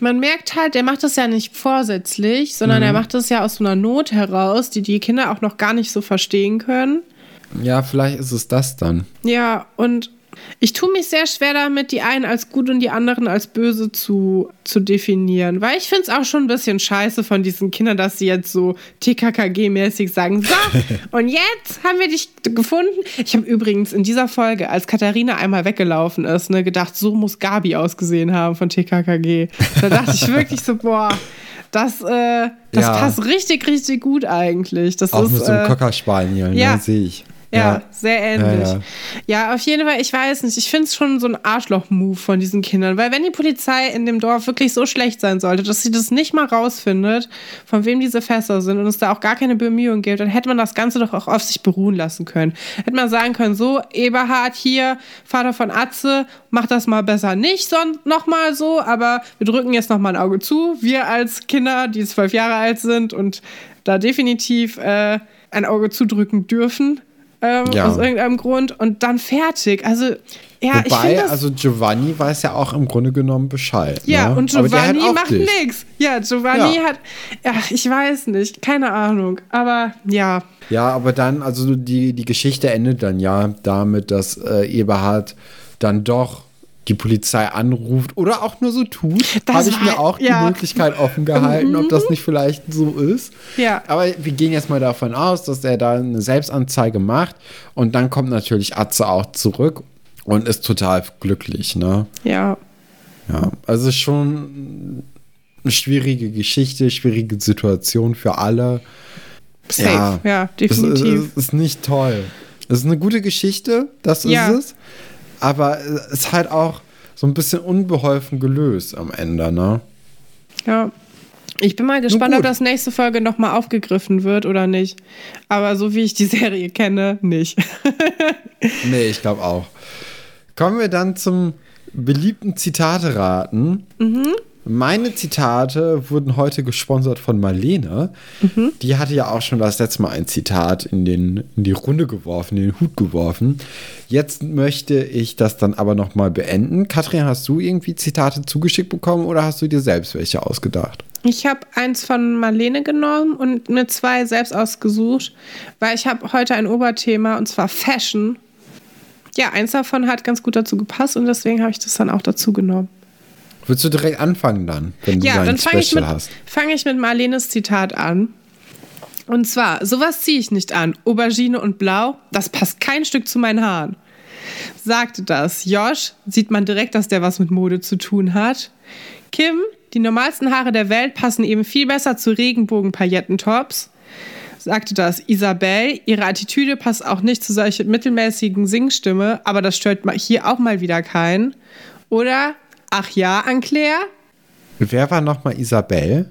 man merkt halt, er macht das ja nicht vorsätzlich, sondern mhm. er macht das ja aus so einer Not heraus, die die Kinder auch noch gar nicht so verstehen können. Ja, vielleicht ist es das dann. Ja, und ich tue mich sehr schwer damit, die einen als gut und die anderen als böse zu, zu definieren. Weil ich finde es auch schon ein bisschen scheiße von diesen Kindern, dass sie jetzt so TKKG-mäßig sagen: So, und jetzt haben wir dich gefunden. Ich habe übrigens in dieser Folge, als Katharina einmal weggelaufen ist, ne, gedacht, so muss Gabi ausgesehen haben von TKKG. Da dachte ich wirklich so: Boah. Das, äh, das ja. passt richtig, richtig gut eigentlich. Das auch ist, mit so einem äh, Cockerspaniel, ne, ja, sehe ich. Ja, sehr ähnlich. Ja, ja. ja, auf jeden Fall, ich weiß nicht, ich finde es schon so ein Arschloch-Move von diesen Kindern, weil wenn die Polizei in dem Dorf wirklich so schlecht sein sollte, dass sie das nicht mal rausfindet, von wem diese Fässer sind und es da auch gar keine Bemühungen gibt, dann hätte man das Ganze doch auch auf sich beruhen lassen können. Hätte man sagen können, so, Eberhard hier, Vater von Atze, mach das mal besser nicht nochmal so, aber wir drücken jetzt nochmal ein Auge zu. Wir als Kinder, die zwölf Jahre alt sind und da definitiv äh, ein Auge zudrücken dürfen, ähm, ja. aus irgendeinem Grund und dann fertig. Also ja, Wobei, also Giovanni weiß ja auch im Grunde genommen Bescheid. Ja, ne? und Giovanni macht nichts. Ja, Giovanni ja. hat, ja, ich weiß nicht, keine Ahnung, aber ja. Ja, aber dann, also die, die Geschichte endet dann ja damit, dass äh, Eberhard dann doch die Polizei anruft oder auch nur so tut, habe ich mir auch ja. die Möglichkeit offen gehalten, mhm. ob das nicht vielleicht so ist. Ja. Aber wir gehen jetzt mal davon aus, dass er da eine Selbstanzeige macht und dann kommt natürlich Atze auch zurück und ist total glücklich, ne? Ja. Ja, also schon eine schwierige Geschichte, schwierige Situation für alle. Safe, ja, Es ist, definitiv. es ist nicht toll. Es ist eine gute Geschichte, das Ja. ist es. Aber es ist halt auch so ein bisschen unbeholfen gelöst am Ende, ne? Ja. Ich bin mal gespannt, ob das nächste Folge nochmal aufgegriffen wird oder nicht. Aber so wie ich die Serie kenne, nicht. Nee, ich glaube auch. Kommen wir dann zum beliebten Zitate-Raten. Meine Zitate wurden heute gesponsert von Marlene. Die hatte ja auch schon das letzte Mal ein Zitat in, den, in die Runde geworfen, in den Hut geworfen. Jetzt möchte ich das dann aber nochmal beenden. Katrin, hast du irgendwie Zitate zugeschickt bekommen oder hast du dir selbst welche ausgedacht? Ich habe eins von Marlene genommen und mir zwei selbst ausgesucht, weil ich habe heute ein Oberthema und zwar Fashion. Ja, eins davon hat ganz gut dazu gepasst und deswegen habe ich das dann auch dazu genommen. Willst du direkt anfangen dann, wenn du Ja, dein dann fange ich, Special mit- hast? fang ich mit Marlenes Zitat an. Und zwar, sowas ziehe ich nicht an. Aubergine und Blau, das passt kein Stück zu meinen Haaren. Sagte das. Josh, sieht man direkt, dass der was mit Mode zu tun hat. Kim, die normalsten Haare der Welt passen eben viel besser zu Regenbogen-Paillettentops. Sagte das. Isabel, ihre Attitüde passt auch nicht zu solcher mittelmäßigen Singstimme, aber das stört hier auch mal wieder keinen. Oder, ach ja, Anclair, Wer war nochmal Isabel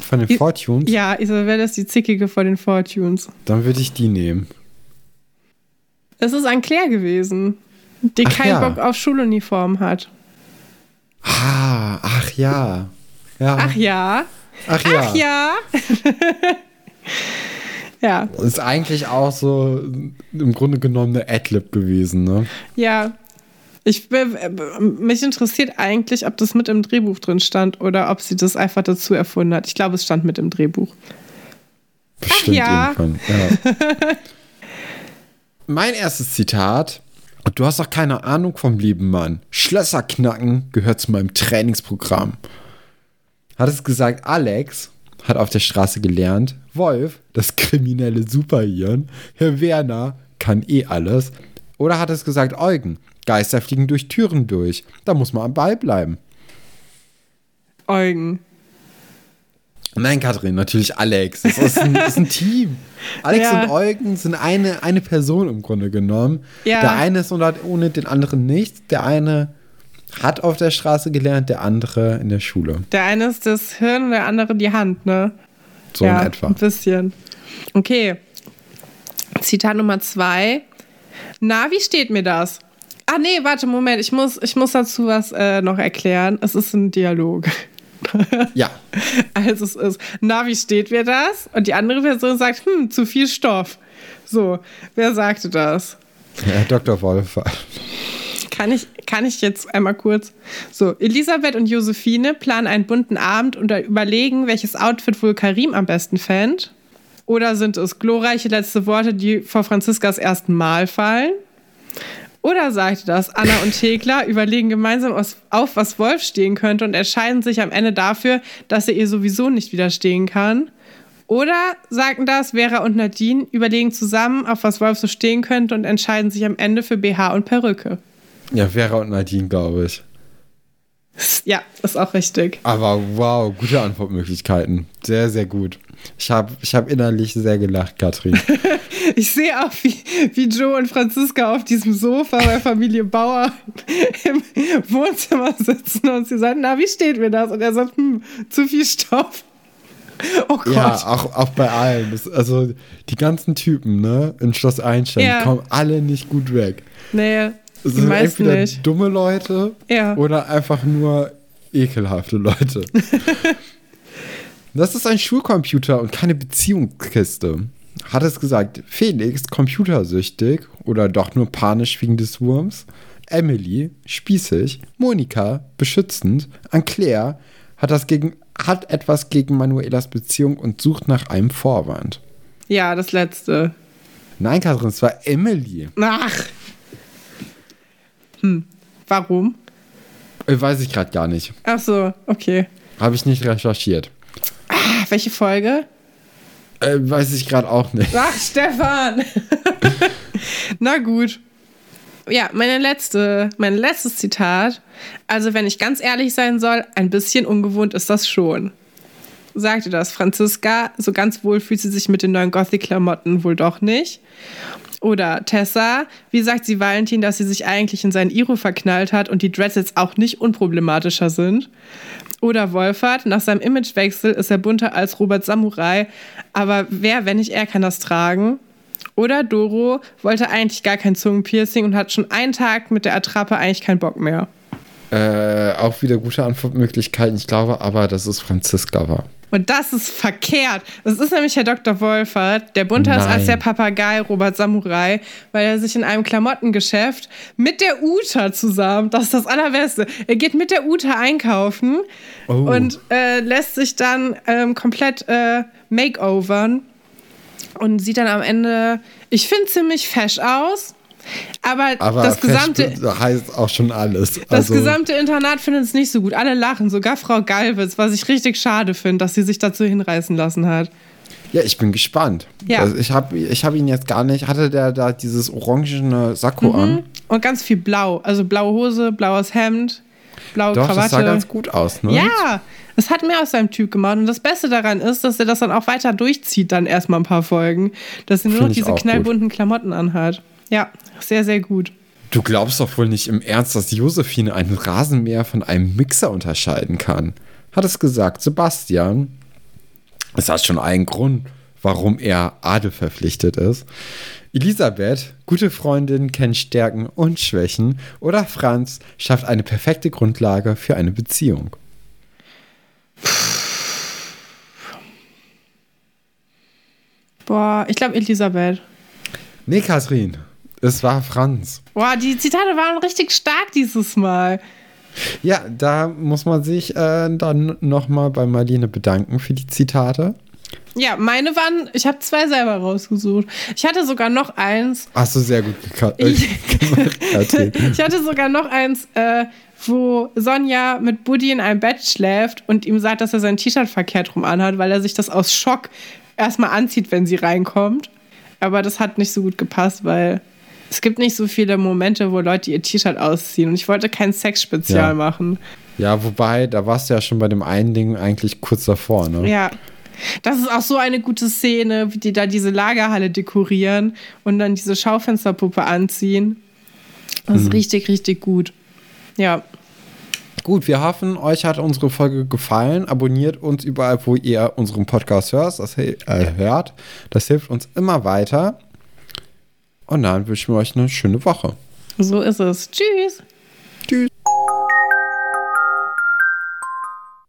von den I- Fortunes? Ja, Isabelle ist die Zickige vor den Fortunes. Dann würde ich die nehmen. Es ist an Claire gewesen, die Ach keinen ja. Bock auf Schuluniform hat. Ah, ach ja. ja. Ach ja. Ach ja. Ach ja. ja, Ist eigentlich auch so im Grunde genommen eine Adlib gewesen, ne? ja. Ich, äh, mich interessiert eigentlich, ob das mit im Drehbuch drin stand oder ob sie das einfach dazu erfunden hat. Ich glaube, es stand mit im Drehbuch. Bestimmt ja. irgendwann. Ja. mein erstes Zitat. Du hast doch keine Ahnung vom lieben Mann. Schlösser knacken gehört zu meinem Trainingsprogramm. Hat es gesagt, Alex hat auf der Straße gelernt. Wolf, das kriminelle Superhirn. Herr Werner kann eh alles. Oder hat es gesagt, Eugen, Geister fliegen durch Türen durch. Da muss man am Ball bleiben. Eugen. Nein, Katrin, natürlich Alex. Das ist ein, das ist ein Team. Alex Ja. und Eugen sind eine, eine Person im Grunde genommen. Ja. Der eine ist ohne, ohne den anderen nichts. Der eine hat auf der Straße gelernt, der andere in der Schule. Der eine ist das Hirn und der andere die Hand, ne? So ja, in etwa. Ein bisschen. Okay. Zitat Nummer zwei. Na, wie steht mir das? Ah, nee, warte, Moment. Ich muss, ich muss dazu was äh, noch erklären. Es ist ein Dialog. Ja. Also es ist, na, wie steht mir das? Und die andere Person sagt, hm, zu viel Stoff. So, wer sagte das? Herr Dr. Wolf. Kann ich, kann ich jetzt einmal kurz? So, Elisabeth und Josephine planen einen bunten Abend und überlegen, welches Outfit wohl Karim am besten fänd. Oder sind es glorreiche letzte Worte, die vor Franziskas ersten Mal fallen? Oder sagte das, Anna und Thekla überlegen gemeinsam auf, was Wolf stehen könnte und entscheiden sich am Ende dafür, dass er ihr sowieso nicht widerstehen kann? Oder sagten das, Vera und Nadine überlegen zusammen, auf was Wolf so stehen könnte und entscheiden sich am Ende für BH und Perücke? Ja, Vera und Nadine, glaube ich. Ja, ist auch richtig. Aber wow, gute Antwortmöglichkeiten. Sehr, sehr gut. Ich habe ich hab innerlich sehr gelacht, Katrin. Ich sehe auch, wie, wie Joe und Franziska auf diesem Sofa bei Familie Bauer im Wohnzimmer sitzen und sie sagen, na, wie steht mir das? Und er sagt, hm, zu viel Stoff. Oh Gott. Ja, auch, auch bei allen. Das, also die ganzen Typen, ne, in Schloss Einstein, Ja. kommen alle nicht gut weg. nee, Es die sind entweder nicht. dumme Leute Ja. oder einfach nur ekelhafte Leute. das ist ein Schulcomputer und keine Beziehungskiste. Hat es gesagt, Felix computersüchtig oder doch nur panisch wegen des Wurms? Emily spießig, Monika beschützend, Claire hat, das gegen, hat etwas gegen Manuelas Beziehung und sucht nach einem Vorwand. Ja, das letzte. Nein, Katrin, es war Emily. Ach. Hm, warum? Äh, Weiß ich gerade gar nicht. Ach so, okay. Habe ich nicht recherchiert. Ah, welche Folge? Äh, weiß ich gerade auch nicht. Ach, Stefan! Na gut. ja, meine letzte, mein letztes Zitat. Also, wenn ich ganz ehrlich sein soll, ein bisschen ungewohnt ist das schon. Sagte das Franziska, so ganz wohl fühlt sie sich mit den neuen Gothic-Klamotten wohl doch nicht. Oder Tessa, wie sagt sie Valentin, dass sie sich eigentlich in seinen Iro verknallt hat und die Dreads jetzt auch nicht unproblematischer sind? Oder Wolfert, nach seinem Imagewechsel ist er bunter als Robert Samurai, aber wer, wenn nicht er, kann das tragen? Oder Doro wollte eigentlich gar kein Zungenpiercing und hat schon einen Tag mit der Attrappe eigentlich keinen Bock mehr. Äh, auch wieder gute Antwortmöglichkeiten. Ich glaube aber, dass es Franziska war. Und das ist verkehrt. Das ist nämlich Herr Dr. Wolfert, der bunter ist als der Papagei Robert Samurai, weil er sich in einem Klamottengeschäft mit der Uta zusammen, das ist das Allerbeste, er geht mit der Uta einkaufen oh. und äh, lässt sich dann ähm, komplett äh, makeovern und sieht dann am Ende, ich finde, ziemlich fesch aus. Aber, aber das gesamte heißt auch schon alles. Das also, gesamte Internat findet es nicht so gut. Alle lachen, sogar Frau Galwitz, was ich richtig schade finde, dass sie sich dazu hinreißen lassen hat. Ja, ich bin gespannt. Ja. Also ich habe ich hab ihn jetzt gar nicht. Hatte der da dieses orangene Sakko mhm. an? Und ganz viel blau. Also blaue Hose, blaues Hemd, blaue Doch, Krawatte. Das sah ganz gut aus, ne? Ja, es hat mehr aus seinem Typ gemacht. Und das Beste daran ist, dass er das dann auch weiter durchzieht, dann erstmal ein paar Folgen. Dass er nur noch diese knallbunten gut. Klamotten anhat. Ja, sehr, sehr gut. Du glaubst doch wohl nicht im Ernst, dass Josephine einen Rasenmäher von einem Mixer unterscheiden kann. Hat es gesagt, Sebastian. Es hat schon einen Grund, warum er Adel verpflichtet ist. Elisabeth, gute Freundin, kennt Stärken und Schwächen. Oder Franz schafft eine perfekte Grundlage für eine Beziehung. Boah, ich glaube Elisabeth. Nee, Kathrin. Es war Franz. Boah, die Zitate waren richtig stark dieses Mal. Ja, da muss man sich äh, dann nochmal bei Marlene bedanken für die Zitate. Ja, meine waren, ich habe zwei selber rausgesucht. Ich hatte sogar noch eins. Hast du sehr gut äh, ich, ich hatte sogar noch eins, äh, wo Sonja mit Buddy in einem Bett schläft und ihm sagt, dass er sein T-Shirt verkehrt rum anhat, weil er sich das aus Schock erstmal anzieht, wenn sie reinkommt. Aber das hat nicht so gut gepasst, weil es gibt nicht so viele Momente, wo Leute ihr T-Shirt ausziehen. Und ich wollte kein Sex-Spezial ja. machen. Ja, wobei, da warst du ja schon bei dem einen Ding eigentlich kurz davor, ne? Ja. Das ist auch so eine gute Szene, wie die da diese Lagerhalle dekorieren und dann diese Schaufensterpuppe anziehen. Das ist mhm. richtig, richtig gut. Ja. Gut, wir hoffen, euch hat unsere Folge gefallen. Abonniert uns überall, wo ihr unseren Podcast hört. Das, äh, hört. das hilft uns immer weiter. Und dann wünschen wir euch eine schöne Woche. So ist es. Tschüss. Tschüss.